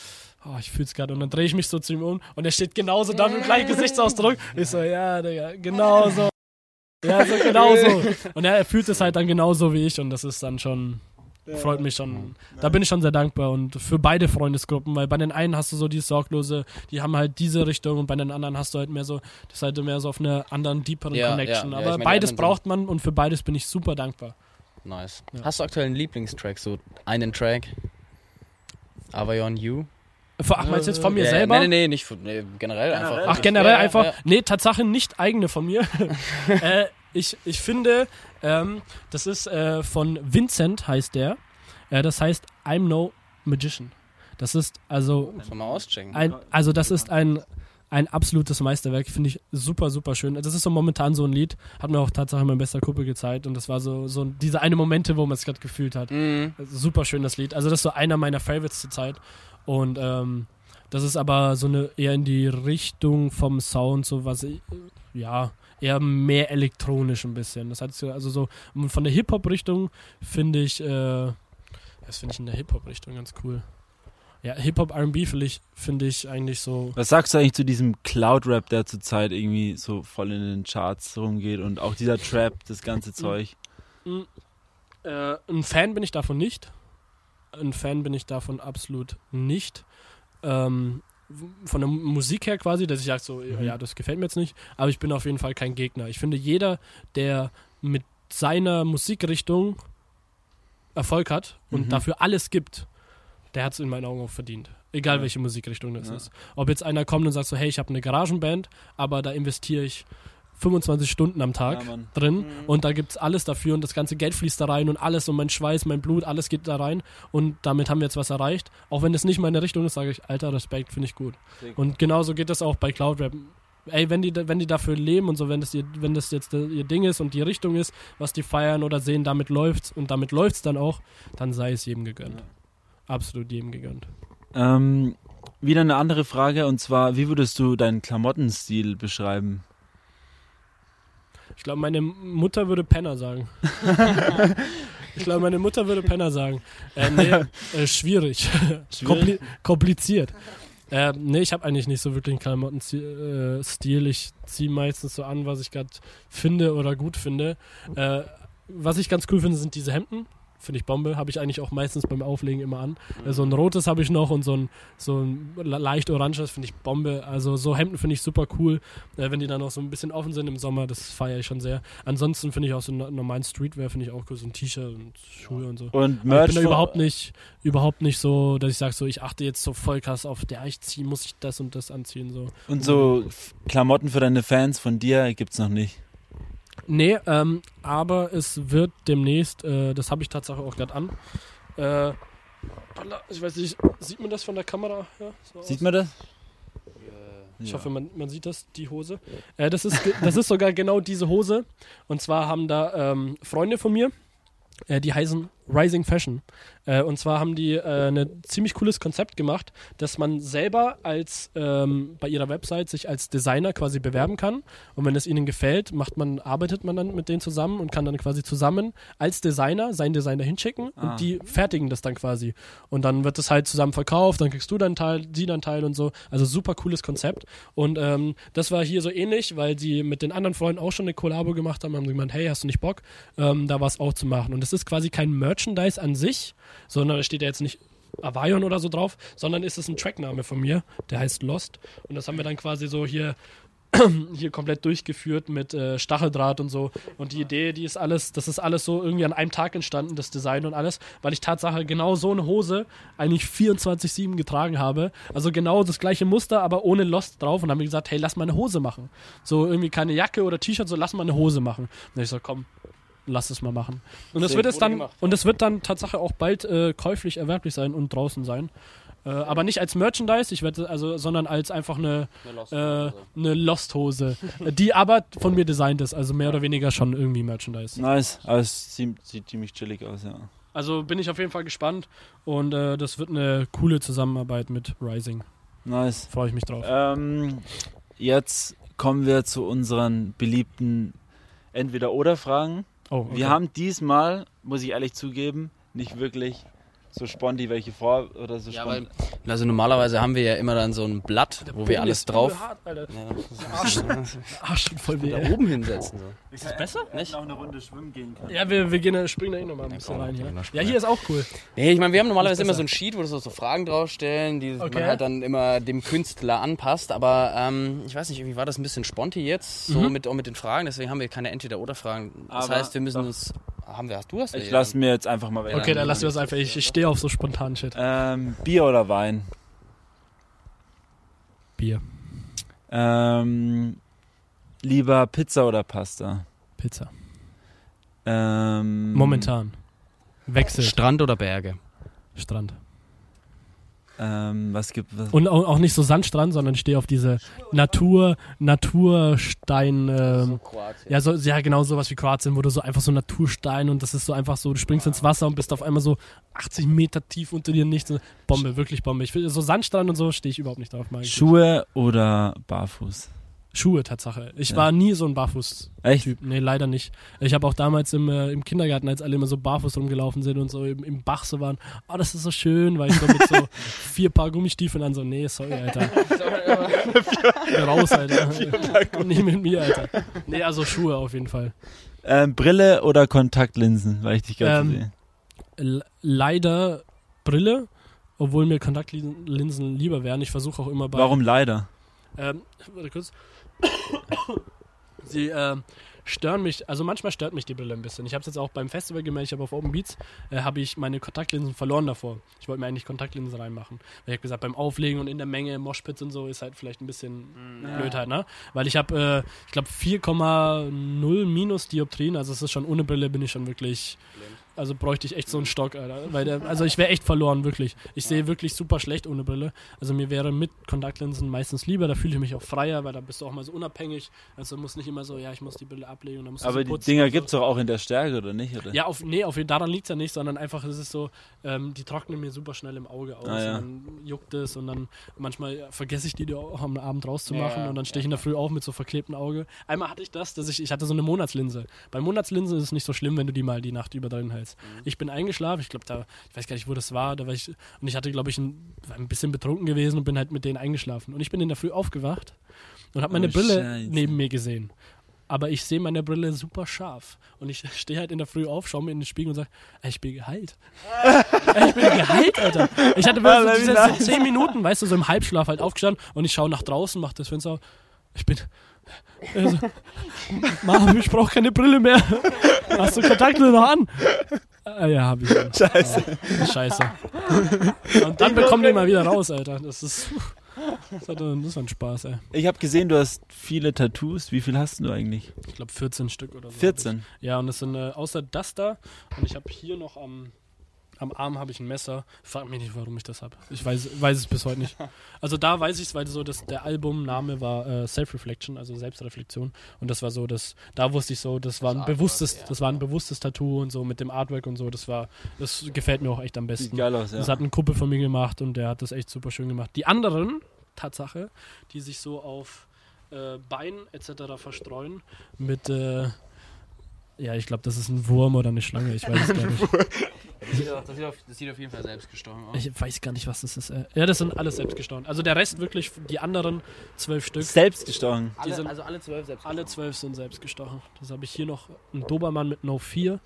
Speaker 4: oh, ich fühl's gerade und dann drehe ich mich so zu ihm um und er steht genauso da mit dem gleichen Gesichtsausdruck. Ich so, ja, Digga, genau so. Ja, so genau so. Und er, er fühlt es halt dann genauso wie ich und das ist dann schon, freut mich schon. Da bin ich schon sehr dankbar und für beide Freundesgruppen, weil bei den einen hast du so die Sorglose, die haben halt diese Richtung und bei den anderen hast du halt mehr so, das ist halt mehr so auf einer anderen, deeperen
Speaker 2: Ja,
Speaker 4: Connection.
Speaker 2: ja, ja,
Speaker 4: Aber
Speaker 2: ich meine, die
Speaker 4: beides braucht man und für beides bin ich super dankbar.
Speaker 2: Nice.
Speaker 4: Ja.
Speaker 2: Hast du aktuell einen Lieblingstrack, so einen Track? Avayon You?
Speaker 4: Für, ach, meinst du jetzt von mir
Speaker 2: Ja,
Speaker 4: selber?
Speaker 2: Nee, nee, nee, nicht von, nee, generell, einfach.
Speaker 4: Ach, generell
Speaker 2: Ja, ja,
Speaker 4: einfach.
Speaker 2: ja.
Speaker 4: Nee, Tatsache nicht eigene von mir. äh, ich, ich finde, ähm, das ist äh, von Vincent, heißt der. Äh, das heißt I'm No Magician. Das ist also
Speaker 2: man mal auschecken.
Speaker 4: ein, also das ist ein, ein absolutes Meisterwerk, finde ich super, super schön. Das ist so momentan so ein Lied, hat mir auch Tatsache mein bester Kumpel gezeigt und das war so, so diese eine Momente, wo man es gerade gefühlt hat.
Speaker 2: Mhm.
Speaker 4: Also super schön das Lied. Also das ist so einer meiner Favorites zur Zeit. Und ähm, das ist aber so eine eher in die Richtung vom Sound, so was ich, ja, eher mehr elektronisch ein bisschen. Das heißt, also so von der Hip-Hop-Richtung finde ich, äh, das finde ich in der Hip-Hop-Richtung ganz cool. Ja, Hip-Hop R&B finde ich, finde ich eigentlich so.
Speaker 3: Was sagst du eigentlich zu diesem Cloud-Rap, der zurzeit irgendwie so voll in den Charts rumgeht und auch dieser Trap, das ganze Zeug?
Speaker 4: Mm, Äh, ein Fan bin ich davon nicht. Ein Fan bin ich davon absolut nicht. Ähm, von der Musik her quasi, dass ich sage so,
Speaker 3: Mhm.
Speaker 4: ja, das gefällt mir jetzt nicht, aber ich bin auf jeden Fall kein Gegner. Ich finde, jeder, der mit seiner Musikrichtung Erfolg hat und
Speaker 3: Mhm.
Speaker 4: dafür alles gibt, der hat es in meinen Augen auch verdient. Egal
Speaker 3: Ja.
Speaker 4: welche Musikrichtung das
Speaker 3: Ja.
Speaker 4: ist. Ob jetzt einer kommt und sagt so, hey, ich habe eine Garagenband, aber da investiere ich 25 Stunden am Tag
Speaker 3: Ja,
Speaker 4: drin und da gibt's alles dafür und das ganze Geld fließt da rein und alles und mein Schweiß, mein Blut, alles geht da rein und damit haben wir jetzt was erreicht. Auch wenn das nicht meine Richtung ist, sage ich, alter Respekt, finde ich gut.
Speaker 3: Sick.
Speaker 4: Und genauso geht das auch bei Cloud Rap. Ey, wenn die, wenn die dafür leben und so, wenn das, ihr, wenn das jetzt ihr Ding ist und die Richtung ist, was die feiern oder sehen, damit läuft's und damit läuft's dann auch, dann sei es jedem gegönnt. Absolut jedem gegönnt.
Speaker 3: Ähm, wieder eine andere Frage und zwar, wie würdest du deinen Klamottenstil beschreiben?
Speaker 4: Ich glaube, meine Mutter würde Penner sagen. ich glaube, meine Mutter würde Penner sagen. Äh, nee, äh, schwierig. Kompli kompliziert. Äh, nee, ich habe eigentlich nicht so wirklich einen Klamottenstil. Äh, Stil. ich ziehe meistens so an, was ich gerade finde oder gut finde. Äh, was ich ganz cool finde, sind diese Hemden. Finde ich Bombe. Habe ich eigentlich auch meistens beim Auflegen immer an. Äh, so ein rotes habe ich noch und so ein, so ein le- leicht oranges finde ich Bombe. Also so Hemden finde ich super cool. Äh, wenn die dann auch so ein bisschen offen sind im Sommer, das feiere ich schon sehr. Ansonsten finde ich auch so normalen Streetwear finde ich auch cool. So ein T-Shirt und Schuhe und so.
Speaker 3: Und
Speaker 4: Aber ich
Speaker 3: Merch
Speaker 4: bin da überhaupt nicht, überhaupt nicht so, dass ich sage so, ich achte jetzt so voll krass auf, der ich ziehe, muss ich das und das anziehen. So.
Speaker 3: Und so F- Klamotten für deine Fans von dir gibt's noch nicht.
Speaker 4: Nee, ähm, aber es wird demnächst, äh, das habe ich tatsächlich auch gerade an. Äh, ich weiß nicht, sieht man das von der Kamera? Ja, so
Speaker 3: Sieht
Speaker 4: aus?
Speaker 3: man das?
Speaker 4: Ich
Speaker 3: Ja.
Speaker 4: hoffe, man, man sieht das, die Hose. Äh, das, ist, das ist sogar genau diese Hose. Und zwar haben da ähm, Freunde von mir, äh, die heißen Rising Fashion. Äh, und zwar haben die äh, ein ziemlich cooles Konzept gemacht, dass man selber als ähm, bei ihrer Website sich als Designer quasi bewerben kann. Und wenn es ihnen gefällt, macht man, arbeitet man dann mit denen zusammen und kann dann quasi zusammen als Designer seinen Designer hinschicken
Speaker 3: Ah.
Speaker 4: und die fertigen das dann quasi. Und dann wird das halt zusammen verkauft, dann kriegst du deinen Teil, sie dann Teil und so. Also super cooles Konzept. Und ähm, das war hier so ähnlich, weil sie mit den anderen Freunden auch schon eine Kollabo gemacht haben, haben sie gemeint, hey, hast du nicht Bock, ähm, da was auch zu machen. Und es ist quasi kein Merchandise an sich, sondern es steht ja jetzt nicht Avayon oder so drauf, sondern ist es ein Trackname von mir, der heißt Lost. Und das haben wir dann quasi so hier hier komplett durchgeführt mit äh, Stacheldraht und so. Und die Idee, die ist alles, das ist alles so irgendwie an einem Tag entstanden, das Design und alles, weil ich Tatsache genau so eine Hose eigentlich 24-7 getragen habe. Also genau das gleiche Muster, aber ohne Lost drauf. Und haben wir gesagt, hey, lass mal eine Hose machen. So irgendwie keine Jacke oder T-Shirt, so lass mal eine Hose machen. Und ich so, komm, lass es mal machen. Und das wird es dann,
Speaker 2: gemacht.
Speaker 4: und es wird dann Tatsache auch bald äh, käuflich erwerblich sein und draußen sein. Äh, aber nicht als Merchandise, ich werde also, sondern als einfach eine, eine Lost-Hose, äh, die aber von mir designt ist, also mehr oder weniger schon irgendwie Merchandise.
Speaker 3: Nice, aber es sieht, sieht ziemlich chillig aus, ja.
Speaker 4: Also bin ich auf jeden Fall gespannt und äh, das wird eine coole Zusammenarbeit mit Rising.
Speaker 3: Nice.
Speaker 4: Freue ich mich drauf.
Speaker 3: Ähm, jetzt kommen wir zu unseren beliebten Entweder-Oder-Fragen.
Speaker 4: Oh, okay.
Speaker 3: Wir haben diesmal, muss ich ehrlich zugeben, nicht wirklich so sponti welche vor oder so
Speaker 2: Ja, weil, also normalerweise haben wir ja immer dann so ein Blatt, wo wir alles drauf.
Speaker 4: Hart, Alter.
Speaker 2: Ja,
Speaker 4: Arsch voll weh.
Speaker 2: da oben hinsetzen. So.
Speaker 4: Ist das besser?
Speaker 2: Nicht?
Speaker 3: noch eine Runde schwimmen gehen können.
Speaker 4: Ja, wir, wir gehen, springen da eh nochmal ein bisschen
Speaker 2: komm,
Speaker 4: rein
Speaker 2: noch
Speaker 4: Ja, hier ist auch cool.
Speaker 2: Nee, ich meine, wir haben normalerweise
Speaker 4: Ist
Speaker 2: immer so ein Sheet, wo so, so Fragen draufstellen, die
Speaker 4: Okay.
Speaker 2: man halt dann immer dem Künstler anpasst. Aber ähm, ich weiß nicht, irgendwie war das ein bisschen sponti jetzt, so
Speaker 4: Mhm.
Speaker 2: mit, auch mit den Fragen. Deswegen haben wir keine Entweder-Oder-Fragen. Das
Speaker 3: Aber
Speaker 2: heißt, wir müssen
Speaker 3: doch.
Speaker 2: uns. Haben wir, du hast
Speaker 3: Ich
Speaker 2: ja.
Speaker 3: lasse mir jetzt einfach mal.
Speaker 4: Okay, dann
Speaker 2: dann-
Speaker 4: lassen wir es einfach. Ich, ich stehe auf so spontanen Shit.
Speaker 3: Ähm, Bier oder Wein?
Speaker 4: Bier,
Speaker 3: Ähm, lieber Pizza oder Pasta?
Speaker 4: Pizza.
Speaker 3: Ähm,
Speaker 4: Momentan. Wechsel.
Speaker 2: Strand oder Berge?
Speaker 4: Strand.
Speaker 3: Ähm, was gibt was?
Speaker 4: Und auch, auch nicht so Sandstrand, sondern ich stehe auf diese Natur, Naturstein. Ähm,
Speaker 2: Kroatien.
Speaker 4: ja, so, ja, genau sowas wie Kroatien, wo du so einfach so Naturstein und das ist so einfach so, du springst ins Wasser und bist auf einmal so 80 Meter tief unter dir nichts. Bombe, wirklich Bombe. Ich will, so Sandstrand und so stehe ich überhaupt nicht drauf.
Speaker 3: Schuhe oder Barfuß?
Speaker 4: Schuhe, Tatsache. Ich
Speaker 3: Ja.
Speaker 4: war nie so ein Barfuß-Typ.
Speaker 3: Echt?
Speaker 4: Nee, leider nicht. Ich habe auch damals im, äh, im Kindergarten, als alle immer so barfuß rumgelaufen sind und so im, im Bach so waren, oh, das ist so schön, weil ich so mit so vier Paar Gummistiefeln an so, nee, sorry, Alter. Geh raus, Alter. nicht mit mir, Alter. Nee, also Schuhe auf jeden Fall.
Speaker 3: Ähm, Brille oder Kontaktlinsen, weil ich dich gerade
Speaker 4: Ähm,
Speaker 3: sehe.
Speaker 4: Leider Brille, obwohl mir Kontaktlinsen lieber wären. Ich versuche auch immer bei.
Speaker 3: Warum leider?
Speaker 4: Ähm, warte kurz. Sie ähm, stören mich, also manchmal stört mich die Brille ein bisschen. Ich habe es jetzt auch beim Festival gemerkt, ich habe auf Open Beats, äh, habe ich meine Kontaktlinsen verloren davor. Ich wollte mir eigentlich Kontaktlinsen reinmachen. Weil ich habe gesagt, beim Auflegen und in der Menge, Moshpits und so, ist halt vielleicht ein bisschen blöd halt, ne? Weil ich habe, äh, ich glaube, 4,0 minus Dioptrien, also es ist schon ohne Brille, bin ich schon wirklich also bräuchte ich echt so einen Stock, Alter. Weil der, also ich wäre echt verloren, wirklich. Ich sehe wirklich super schlecht ohne Brille. Also mir wäre mit Kontaktlinsen meistens lieber, da fühle ich mich auch freier, weil da bist du auch mal so unabhängig. Also muss nicht immer so, ja, ich muss die Brille ablegen und dann musst
Speaker 3: Aber die Dinger
Speaker 4: so.
Speaker 3: gibt's doch auch in der Stärke, oder nicht? Oder?
Speaker 4: Ja, auf, nee, auf, daran liegt es ja nicht, sondern einfach ist es so, ähm, die trocknen mir super schnell im Auge aus.
Speaker 3: Ah, ja.
Speaker 4: Und dann juckt es und dann manchmal vergesse ich die die auch am Abend rauszumachen
Speaker 2: Ja,
Speaker 4: und dann stehe ich
Speaker 2: ja,
Speaker 4: in der Früh auf mit so verklebtem Auge. Einmal hatte ich das, dass ich, ich hatte so eine Monatslinse. Bei Monatslinsen ist es nicht so schlimm, wenn du die mal die Nacht über drin hältst.
Speaker 2: Mhm.
Speaker 4: Ich bin eingeschlafen, ich glaube, da, ich weiß gar nicht, wo das war, da war ich, und ich hatte, glaube ich, ein, ein bisschen betrunken gewesen und bin halt mit denen eingeschlafen. Und ich bin in der Früh aufgewacht und habe meine
Speaker 3: Oh,
Speaker 4: Brille
Speaker 3: Scheiße.
Speaker 4: neben mir gesehen. Aber ich sehe meine Brille super scharf. Und ich stehe halt in der Früh auf, schaue mir in den Spiegel und sage, ich bin geheilt. Ich bin geheilt, Alter. Ich hatte wirklich so diese
Speaker 3: nice.
Speaker 4: zehn Minuten, weißt du, so im Halbschlaf halt aufgestanden und ich schaue nach draußen, mache das Fenster auf. Ich bin. Also, Mom, ich brauche keine Brille mehr. Hast du Kontaktlinsen noch an? Ah, ja, hab ich.
Speaker 3: Scheiße.
Speaker 4: Scheiße. Und dann bekommen die mal wieder raus, Alter. Das ist. Das, war ein Spaß, ey.
Speaker 3: Ich habe gesehen, du hast viele Tattoos. Wie viel hast du eigentlich?
Speaker 4: Ich glaube 14 Stück oder so. hab ich.
Speaker 3: 14.
Speaker 4: Ja, und das sind äh, außer das da. Und ich habe hier noch am, am Arm habe ich ein Messer. Frag mich nicht, warum ich das habe. Ich weiß, weiß es bis heute nicht. Also da weiß ich es, weil so das, der Albumname war äh, Self-Reflection, also Selbstreflexion. Und das war so, das, da wusste ich so, das war ein
Speaker 2: Artwork,
Speaker 4: bewusstes,
Speaker 2: ja.
Speaker 4: das war ein bewusstes Tattoo und so mit dem Artwork und so. Das war, das gefällt mir auch echt am
Speaker 3: Sieht
Speaker 4: besten.
Speaker 3: geil aus, ja.
Speaker 4: Das hat ein Kumpel von mir gemacht und der hat das echt super schön gemacht. Die anderen, Tatsache, die sich so auf äh, Bein etc. verstreuen mit, äh, ja, ich glaube, das ist ein Wurm oder eine Schlange, ich weiß es gar nicht.
Speaker 2: Das sieht, auf, das, sieht auf, das sieht auf jeden Fall selbst gestochen aus.
Speaker 4: Ich weiß gar nicht, was das ist. Äh. Ja, das sind alles selbst gestochen. Also der Rest wirklich, die anderen zwölf Stück,
Speaker 3: Selbst gestochen.
Speaker 4: sind-
Speaker 2: also alle zwölf selbst
Speaker 4: alle zwölf sind selbst gestochen. Das habe ich hier noch, ein Dobermann mit No 4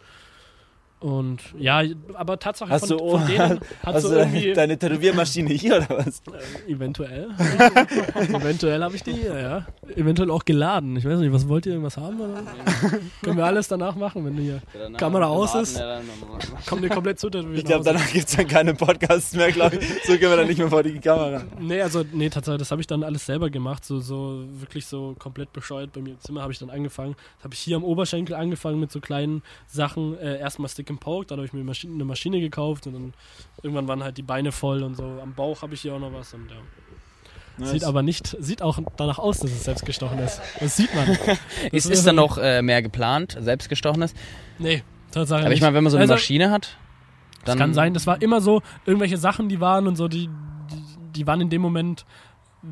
Speaker 4: Und ja, aber Tatsache
Speaker 3: Hast
Speaker 4: von,
Speaker 3: du,
Speaker 4: von denen hat
Speaker 3: hast
Speaker 4: so
Speaker 3: du
Speaker 4: irgendwie
Speaker 3: deine Tätowiermaschine hier oder was?
Speaker 4: eventuell. eventuell habe ich die hier, ja. Eventuell auch geladen. Ich weiß nicht, was wollt ihr irgendwas haben? Oder? Können wir alles danach machen, wenn du hier Kamera aus ist? kommt ihr komplett zu.
Speaker 3: Ich glaube, danach gibt es dann keine Podcasts mehr, glaube ich. So können wir dann nicht mehr vor die Kamera.
Speaker 4: Nee, also, nee, tatsächlich, das habe ich dann alles selber gemacht. So, so wirklich so komplett bescheuert. Bei mir im Zimmer habe ich dann angefangen. Das habe ich hier am Oberschenkel angefangen mit so kleinen Sachen. Äh, erstmal Stick and Poke, dann habe ich mir eine Maschine gekauft und dann irgendwann waren halt die Beine voll und so. Am Bauch habe ich hier auch noch was und ja.
Speaker 3: Nice.
Speaker 4: Sieht aber nicht, sieht auch danach aus, dass es selbst gestochen ist. Das sieht man.
Speaker 2: Ist, ist dann noch äh, mehr geplant, selbstgestochenes?
Speaker 4: Nee, Tatsache.
Speaker 2: Aber ich meine, wenn man so eine
Speaker 4: Also,
Speaker 2: Maschine hat, dann.
Speaker 4: Das kann sein, das war immer so, irgendwelche Sachen, die waren und so, die, die, die waren in dem Moment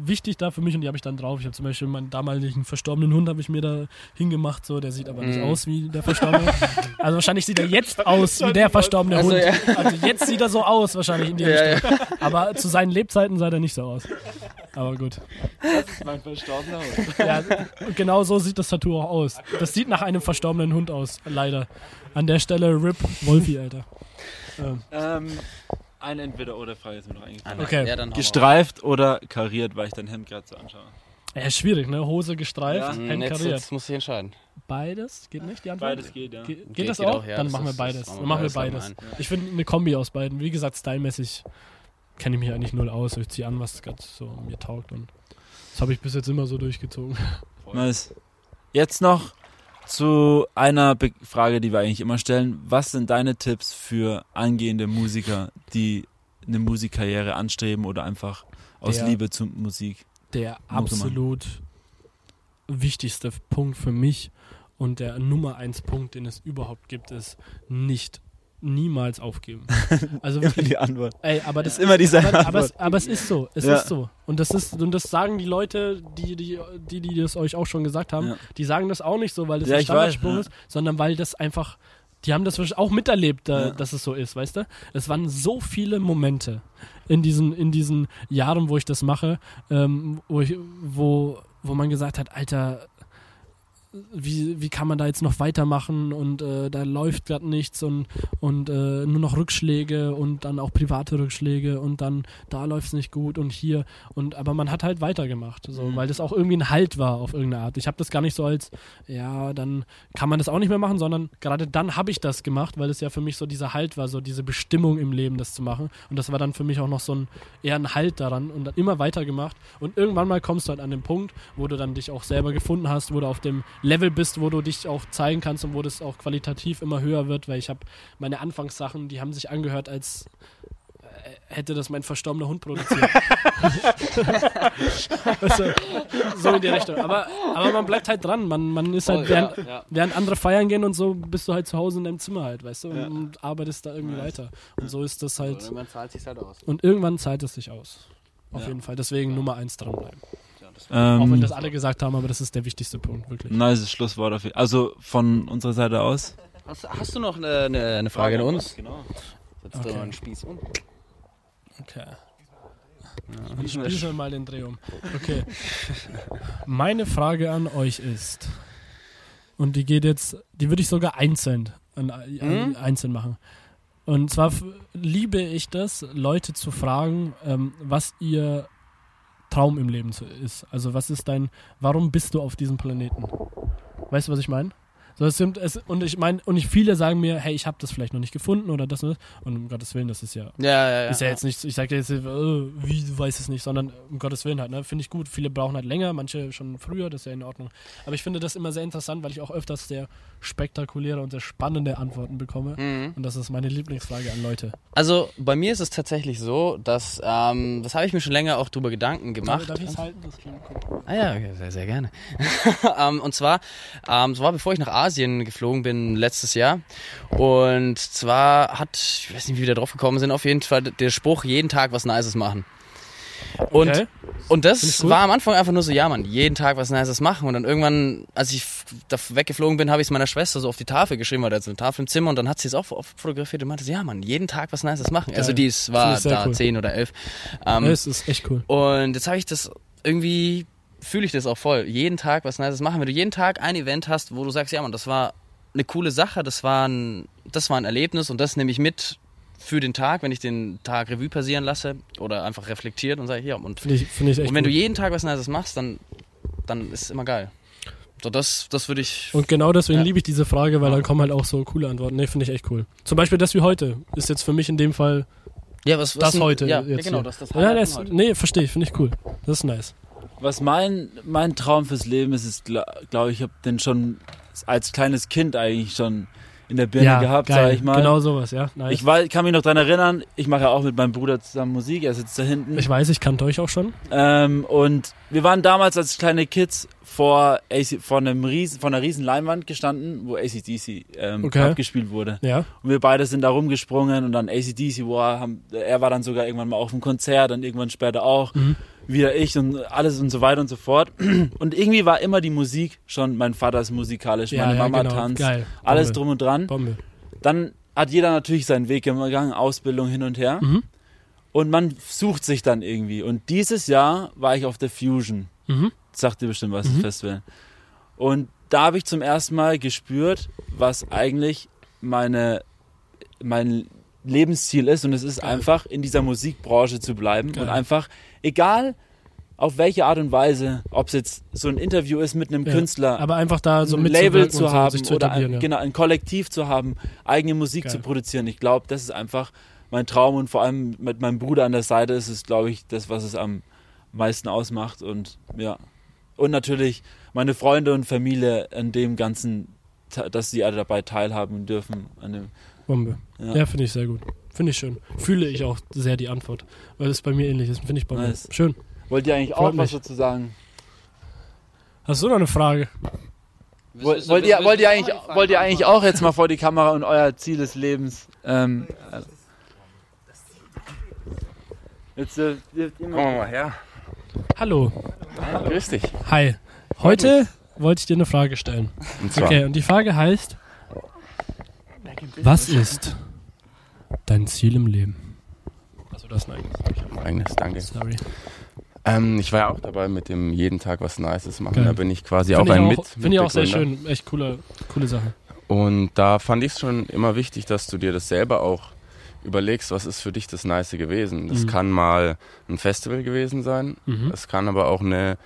Speaker 4: wichtig da für mich und die habe ich dann drauf. Ich habe zum Beispiel meinen damaligen verstorbenen Hund habe ich mir da hingemacht, so, der sieht aber nicht
Speaker 2: Mhm.
Speaker 4: aus wie der Verstorbene. also wahrscheinlich sieht er jetzt aus wie der verstorbene
Speaker 2: Also,
Speaker 4: Hund.
Speaker 2: ja.
Speaker 4: Also jetzt sieht er so aus, wahrscheinlich in die
Speaker 2: Ja,
Speaker 4: Richtung. Aber zu seinen Lebzeiten sah der nicht so aus. Aber gut.
Speaker 3: mein verstorbener Hund.
Speaker 4: Ja, genau so sieht das Tattoo auch aus. Das sieht nach einem verstorbenen Hund aus, leider. An der Stelle RIP Wolfi, Alter. Ähm,
Speaker 3: Ähm, eine Entweder-Oder-Frage ist mir noch eingefallen.
Speaker 4: Okay.
Speaker 2: Ja, dann hau.
Speaker 3: Gestreift oder kariert, weil ich dein Hemd gerade so anschaue.
Speaker 4: ja, ist schwierig, ne? Hose gestreift,
Speaker 3: Ja.
Speaker 4: Hemd
Speaker 2: Jetzt,
Speaker 4: kariert.
Speaker 2: jetzt muss ich entscheiden.
Speaker 4: Beides? Geht nicht, die Antwort?
Speaker 3: Beides geht, ja.
Speaker 4: Ge geht,
Speaker 2: Geht-
Speaker 4: das
Speaker 2: geht
Speaker 4: auch?
Speaker 2: auch, ja,
Speaker 4: Dann
Speaker 2: das
Speaker 4: machen wir
Speaker 2: ist-
Speaker 4: beides.
Speaker 2: das
Speaker 4: Dann machen wir
Speaker 2: beides
Speaker 4: beides.
Speaker 2: zusammen
Speaker 4: Ich finde eine Kombi aus beiden. Wie gesagt, stylmäßig kenne ich mich eigentlich null aus. Ich ziehe an, was gerade so mir taugt. Und das habe ich bis jetzt immer so durchgezogen.
Speaker 3: Nice. Jetzt noch zu einer Be Frage, die wir eigentlich immer stellen. Was sind deine Tipps für angehende Musiker, die eine Musikkarriere anstreben oder einfach aus
Speaker 4: Der-
Speaker 3: Liebe zur Musik?
Speaker 4: Der absolut wichtigste Punkt für mich und der Nummer eins Punkt, den es überhaupt gibt, ist nicht niemals aufgeben. Also wirklich,
Speaker 3: die Antwort.
Speaker 4: ey, aber
Speaker 3: Das ist immer dieselbe
Speaker 4: aber, aber, es, aber es ist so, es
Speaker 3: Ja.
Speaker 4: ist so. Und das ist, und das sagen die Leute, die, die, die, die das euch auch schon gesagt haben,
Speaker 3: Ja.
Speaker 4: die sagen das auch nicht so, weil das
Speaker 3: Ja,
Speaker 4: ein
Speaker 3: ja.
Speaker 4: ist, sondern weil das einfach, die haben das auch miterlebt, da,
Speaker 3: Ja.
Speaker 4: dass es so ist, weißt du? Es waren so viele Momente in diesen, in diesen Jahren, wo ich das mache, ähm, wo, ich, wo, wo man gesagt hat, Alter, wie, wie kann man da jetzt noch weitermachen und äh, da läuft gerade nichts und, und äh, nur noch Rückschläge und dann auch private Rückschläge und dann da läuft es nicht gut und hier und aber man hat halt weitergemacht, so,
Speaker 3: Mhm.
Speaker 4: weil das auch irgendwie ein Halt war auf irgendeine Art. Ich habe das gar nicht so als, ja, dann kann man das auch nicht mehr machen, sondern gerade dann habe ich das gemacht, weil es ja für mich so dieser Halt war, so diese Bestimmung im Leben, das zu machen und das war dann für mich auch noch so ein eher ein Halt daran und dann immer weitergemacht und irgendwann mal kommst du halt an den Punkt, wo du dann dich auch selber gefunden hast, wo du auf dem Level bist, wo du dich auch zeigen kannst und wo das auch qualitativ immer höher wird, weil ich habe meine Anfangssachen, die haben sich angehört, als äh, hätte das mein verstorbener Hund produziert. du, so in die Richtung. Aber, aber man bleibt halt dran. Man, man ist halt, während,
Speaker 2: ja.
Speaker 4: während andere feiern gehen und so, bist du halt zu Hause in deinem Zimmer halt, weißt du, und,
Speaker 3: Ja.
Speaker 4: und arbeitest da irgendwie weiter. Und so ist das halt.
Speaker 2: Irgendwann zahlt sich halt aus.
Speaker 4: Und irgendwann zahlt es sich aus. Auf
Speaker 3: Ja.
Speaker 4: jeden Fall. Deswegen Nummer eins dranbleiben. Auch wenn
Speaker 3: Ähm,
Speaker 4: das alle gesagt haben, aber das ist der wichtigste Punkt, wirklich.
Speaker 3: nice Schlusswort auf jeden Also von unserer Seite aus.
Speaker 2: Hast, hast du noch eine, eine, eine Frage an uns?
Speaker 3: Genau.
Speaker 2: Setz
Speaker 4: Okay.
Speaker 2: doch mal einen Spieß um.
Speaker 4: Okay.
Speaker 2: Ja.
Speaker 4: Ich spiele mal den Dreh um. Okay. Meine Frage an euch ist, und die geht jetzt, die würde ich sogar einzeln, an, an,
Speaker 2: Mhm.
Speaker 4: einzeln machen. Und zwar liebe ich das, Leute zu fragen, ähm, was ihr Traum im Leben ist. Also was ist dein, warum bist du auf diesem Planeten? Weißt du, was ich meine? So, es sind, es, und ich meine, und ich, viele sagen mir, hey, ich habe das vielleicht noch nicht gefunden oder das und das. Und um Gottes Willen, das ist ja
Speaker 2: Ja, ja, ja.
Speaker 4: ist ja jetzt nicht, ich sage jetzt, äh, wie, du weißt es nicht, sondern um Gottes Willen halt, ne? Finde ich gut. Viele brauchen halt länger, manche schon früher, das ist ja in Ordnung. Aber ich finde das immer sehr interessant, weil ich auch öfters sehr spektakuläre und sehr spannende Antworten bekomme.
Speaker 2: Mhm.
Speaker 4: Und das ist meine Lieblingsfrage an Leute.
Speaker 2: Also bei mir ist es tatsächlich so, dass, ähm, das habe ich mir schon länger auch drüber Gedanken gemacht.
Speaker 4: Darf ich es halten? Das.
Speaker 2: Ah ja, okay, sehr, sehr gerne. ähm, und zwar, ähm, es war bevor ich nach Asien geflogen bin letztes Jahr. Und zwar hat, ich weiß nicht, wie wir da drauf gekommen sind, auf jeden Fall der Spruch, jeden Tag was Nices machen. Und,
Speaker 4: Okay.
Speaker 2: und das war am Anfang einfach nur so, ja man, jeden Tag was Nices machen. Und dann irgendwann, als ich da weggeflogen bin, habe ich es meiner Schwester so auf die Tafel geschrieben, weil da ist eine Tafel im Zimmer und dann hat sie es auch fotografiert und meinte, so, ja man, jeden Tag was Nices machen. Also
Speaker 4: Geil.
Speaker 2: die ist,
Speaker 4: Find
Speaker 2: war da
Speaker 4: cool.
Speaker 2: zehn oder elf. Ähm,
Speaker 4: Ja, es ist echt cool.
Speaker 2: und jetzt habe ich das irgendwie, fühle ich das auch voll. Jeden Tag was Nices machen. Wenn du jeden Tag ein Event hast, wo du sagst, ja man, das war eine coole Sache, das war ein, das war ein Erlebnis und das nehme ich mit für den Tag, wenn ich den Tag Revue passieren lasse oder einfach reflektiert und sage, ja, und,
Speaker 4: Finde ich, find ich
Speaker 2: und wenn
Speaker 4: gut.
Speaker 2: du jeden Tag was Nices machst, dann, dann ist es immer geil. So, das, das würde ich.
Speaker 4: Und genau deswegen
Speaker 2: Ja.
Speaker 4: liebe ich diese Frage, weil dann kommen halt auch so coole Antworten. Nee, finde ich echt cool. Zum Beispiel das wie heute ist jetzt für mich in dem Fall
Speaker 2: Ja, was,
Speaker 4: das heute.
Speaker 2: Ja,
Speaker 4: jetzt
Speaker 2: ja genau, das, das
Speaker 4: ja, das. Nee, verstehe ich, finde ich cool. Das ist nice.
Speaker 3: Was mein, mein Traum fürs Leben ist, ist, glaube ich, ich habe den schon als kleines Kind eigentlich schon in der Birne gehabt,
Speaker 4: geil.
Speaker 3: sag ich mal.
Speaker 4: Genau sowas, ja. Nice.
Speaker 3: Ich weiß, kann mich noch dran erinnern, ich mache ja auch mit meinem Bruder zusammen Musik, er sitzt da hinten.
Speaker 4: Ich weiß, ich kannte euch auch schon.
Speaker 3: Ähm, und wir waren damals als kleine Kids vor, AC, vor, einem riesen, vor einer riesen Leinwand gestanden, wo ACDC ähm,
Speaker 4: Okay.
Speaker 3: abgespielt wurde.
Speaker 4: Ja.
Speaker 3: Und wir beide sind da rumgesprungen und dann ACDC, boah, haben, er war dann sogar irgendwann mal auf dem Konzert, dann irgendwann später auch,
Speaker 4: Mhm.
Speaker 3: Wieder ich und alles und so weiter und so fort. Und irgendwie war immer die Musik schon, mein Vater ist musikalisch,
Speaker 4: Ja,
Speaker 3: meine
Speaker 4: ja,
Speaker 3: Mama
Speaker 4: genau.
Speaker 3: tanzt,
Speaker 4: Geil.
Speaker 3: alles
Speaker 4: Bombe.
Speaker 3: drum und dran.
Speaker 4: Bombe.
Speaker 3: Dann hat jeder natürlich seinen Weg gegangen, Ausbildung hin und her.
Speaker 4: Mhm.
Speaker 3: Und man sucht sich dann irgendwie. Und dieses Jahr war ich auf der Fusion.
Speaker 4: Mhm.
Speaker 3: Sagt dir bestimmt was,
Speaker 4: Mhm.
Speaker 3: das Festival. Und da habe ich zum ersten Mal gespürt, was eigentlich meine, mein Lebensziel ist. Und es ist einfach, in dieser Musikbranche zu bleiben.
Speaker 4: Geil.
Speaker 3: Und einfach, egal auf welche Art und Weise, ob es jetzt so ein Interview ist mit einem
Speaker 4: Ja,
Speaker 3: Künstler,
Speaker 4: Aber einfach da so
Speaker 3: ein Label zu
Speaker 4: so,
Speaker 3: haben
Speaker 4: zu
Speaker 3: oder ein,
Speaker 4: ja.
Speaker 3: genau, ein Kollektiv zu haben, eigene Musik
Speaker 4: Geil.
Speaker 3: zu produzieren. Ich glaube, das ist einfach mein Traum und vor allem mit meinem Bruder an der Seite ist es, glaube ich, das, was es am meisten ausmacht und ja. Und natürlich meine Freunde und Familie an dem Ganzen, dass sie alle dabei teilhaben dürfen. An dem,
Speaker 4: Bombe.
Speaker 3: ja.
Speaker 4: Ja, finde ich sehr gut. Finde ich schön. Fühle ich auch sehr die Antwort, weil es bei mir ähnlich ist. Finde ich Bombe.
Speaker 3: Nice.
Speaker 4: Schön.
Speaker 3: Wollt ihr eigentlich
Speaker 4: Freut
Speaker 3: auch was
Speaker 4: mich.
Speaker 3: dazu sagen?
Speaker 4: Hast du noch eine Frage?
Speaker 3: Wollt, wollt, ihr, wollt, ihr eigentlich, wollt ihr eigentlich auch jetzt mal vor die Kamera und euer Ziel des Lebens? Ähm, äh, jetzt, äh,
Speaker 1: Komm mal her.
Speaker 4: Hallo.
Speaker 1: Grüß dich.
Speaker 4: Hi. Heute wollte ich dir eine Frage stellen.
Speaker 1: Und zwar,
Speaker 4: Okay, und die Frage heißt: Was ist dein Ziel im Leben? Also das nein.
Speaker 1: eigenes, danke.
Speaker 4: Sorry.
Speaker 1: Ähm, ich war ja auch dabei mit dem jeden Tag was Nices machen.
Speaker 4: Geil.
Speaker 1: Da bin ich quasi auch
Speaker 4: Finde
Speaker 1: ein
Speaker 4: ich
Speaker 1: Mit.
Speaker 4: auch, finde ich auch sehr schön. Echt coole, coole Sache.
Speaker 1: Und da fand ich es schon immer wichtig, dass du dir das selber auch überlegst, was ist für dich das Nice gewesen. Das
Speaker 4: Mhm.
Speaker 1: kann mal ein Festival gewesen sein.
Speaker 4: Mhm.
Speaker 1: Es kann aber auch eine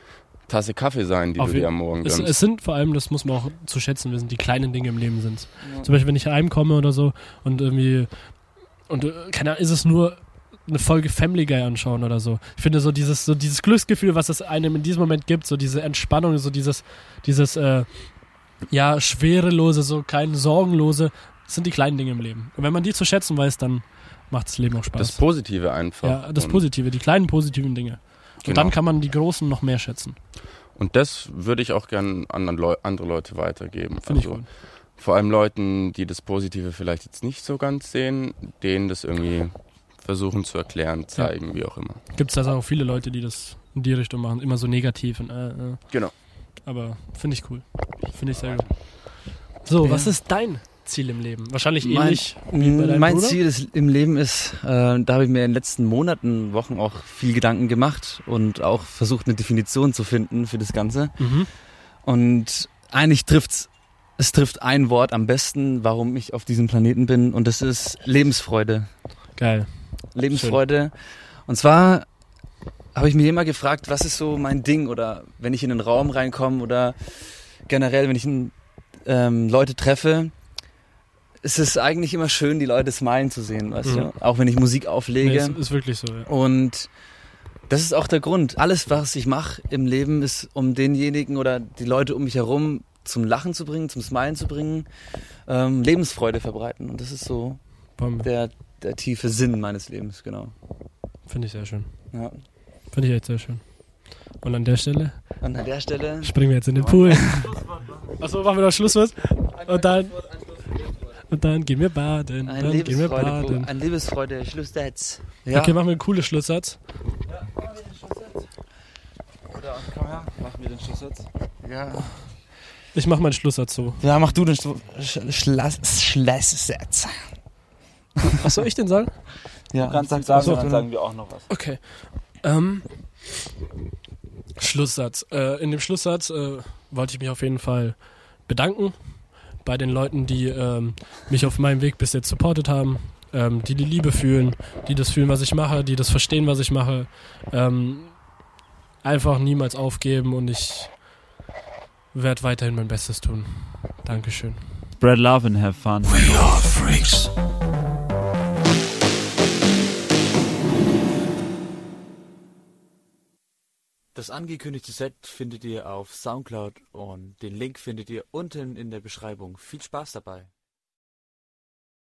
Speaker 1: Tasse Kaffee sein, die
Speaker 4: Auf
Speaker 1: du dir am Morgen
Speaker 4: Es,
Speaker 1: gönnst.
Speaker 4: es sind vor allem, das muss man auch zu schätzen wissen, die kleinen Dinge im Leben sind. Zum Beispiel, wenn ich heimkomme oder so und irgendwie, und äh, keine Ahnung, ist es nur eine Folge Family Guy anschauen oder so. Ich finde so dieses, so dieses Glücksgefühl, was es einem in diesem Moment gibt, so diese Entspannung, so dieses, dieses, äh, ja, schwerelose, so kein sorgenlose, das sind die kleinen Dinge im Leben. Und wenn man die zu schätzen weiß, dann macht das Leben auch Spaß.
Speaker 1: das Positive einfach.
Speaker 4: ja, das Positive, die kleinen positiven Dinge. Und
Speaker 1: Genau.
Speaker 4: dann kann man die großen noch mehr schätzen.
Speaker 1: Und das würde ich auch gerne an Leu andere Leute weitergeben.
Speaker 4: Finde ich
Speaker 1: Also
Speaker 4: gut.
Speaker 1: Vor allem Leuten, die das Positive vielleicht jetzt nicht so ganz sehen, denen das irgendwie versuchen zu erklären, zeigen, wie auch immer.
Speaker 4: Gibt es da auch viele Leute, die das in die Richtung machen, immer so negativ. Und, äh, äh.
Speaker 1: Genau.
Speaker 4: Aber finde ich cool. Finde ich sehr gut. So,
Speaker 5: Ja.
Speaker 4: was ist dein Ziel im Leben? Wahrscheinlich
Speaker 5: Mein-
Speaker 4: ähnlich wie bei deinem
Speaker 5: Mein
Speaker 4: Bruder?
Speaker 5: Ziel ist, im Leben ist, äh, da habe ich mir in den letzten Monaten, Wochen auch viel Gedanken gemacht und auch versucht, eine Definition zu finden für das Ganze.
Speaker 4: Mhm.
Speaker 5: Und eigentlich trifft's, es trifft ein Wort am besten, warum ich auf diesem Planeten bin, und das ist Lebensfreude.
Speaker 4: Geil.
Speaker 5: Lebensfreude. Und zwar habe ich mir immer gefragt, was ist so mein Ding oder wenn ich in einen Raum reinkomme oder generell, wenn ich in, ähm, Leute treffe, es ist eigentlich immer schön, die Leute smilen zu sehen, weißt
Speaker 4: Mhm.
Speaker 5: du? Auch wenn ich Musik
Speaker 4: Nee,
Speaker 5: auflege.
Speaker 4: ist, ist wirklich so, ja.
Speaker 5: Und das ist auch der Grund. Alles, was ich mache im Leben, ist, um denjenigen oder die Leute um mich herum zum Lachen zu bringen, zum Smilen zu bringen, ähm, Lebensfreude verbreiten. Und das ist so der, der tiefe Sinn meines Lebens, genau.
Speaker 4: Finde ich sehr schön.
Speaker 5: Ja.
Speaker 4: Finde ich echt sehr schön. Und an der Stelle
Speaker 5: Und an der Stelle
Speaker 4: springen wir jetzt in den Pool. Achso, machen wir noch Schlusswort. Und dann, und dann gehen wir baden.
Speaker 5: ein
Speaker 4: dann gehen wir
Speaker 5: Lebensfreude,
Speaker 4: baden.
Speaker 5: ein Lebensfreude, Schlusssatz. Ja.
Speaker 4: Okay, machen wir einen coolen Schlusssatz.
Speaker 3: Oder komm her, machen wir den Schlusssatz.
Speaker 5: ja.
Speaker 4: Ich mache meinen Schlusssatz so.
Speaker 5: ja, mach du den Schlu- Sch- Schluss- Schlusssatz.
Speaker 4: Was soll ich denn sagen?
Speaker 5: Ja,
Speaker 3: Du kannst sagen,
Speaker 5: sag-
Speaker 3: dann sagen wir auch noch was.
Speaker 4: Okay. Ähm, Schlusssatz. Äh, in dem Schlusssatz äh, wollte ich mich auf jeden Fall bedanken, bei den Leuten, die ähm, mich auf meinem Weg bis jetzt supportet haben, ähm, die die Liebe fühlen, die das fühlen, was ich mache, die das verstehen, was ich mache. Ähm, einfach niemals aufgeben und ich werde weiterhin mein Bestes tun. Dankeschön.
Speaker 3: Spread love and have fun.
Speaker 5: Das angekündigte Set findet ihr auf Soundcloud und den Link findet ihr unten in der Beschreibung. Viel Spaß dabei.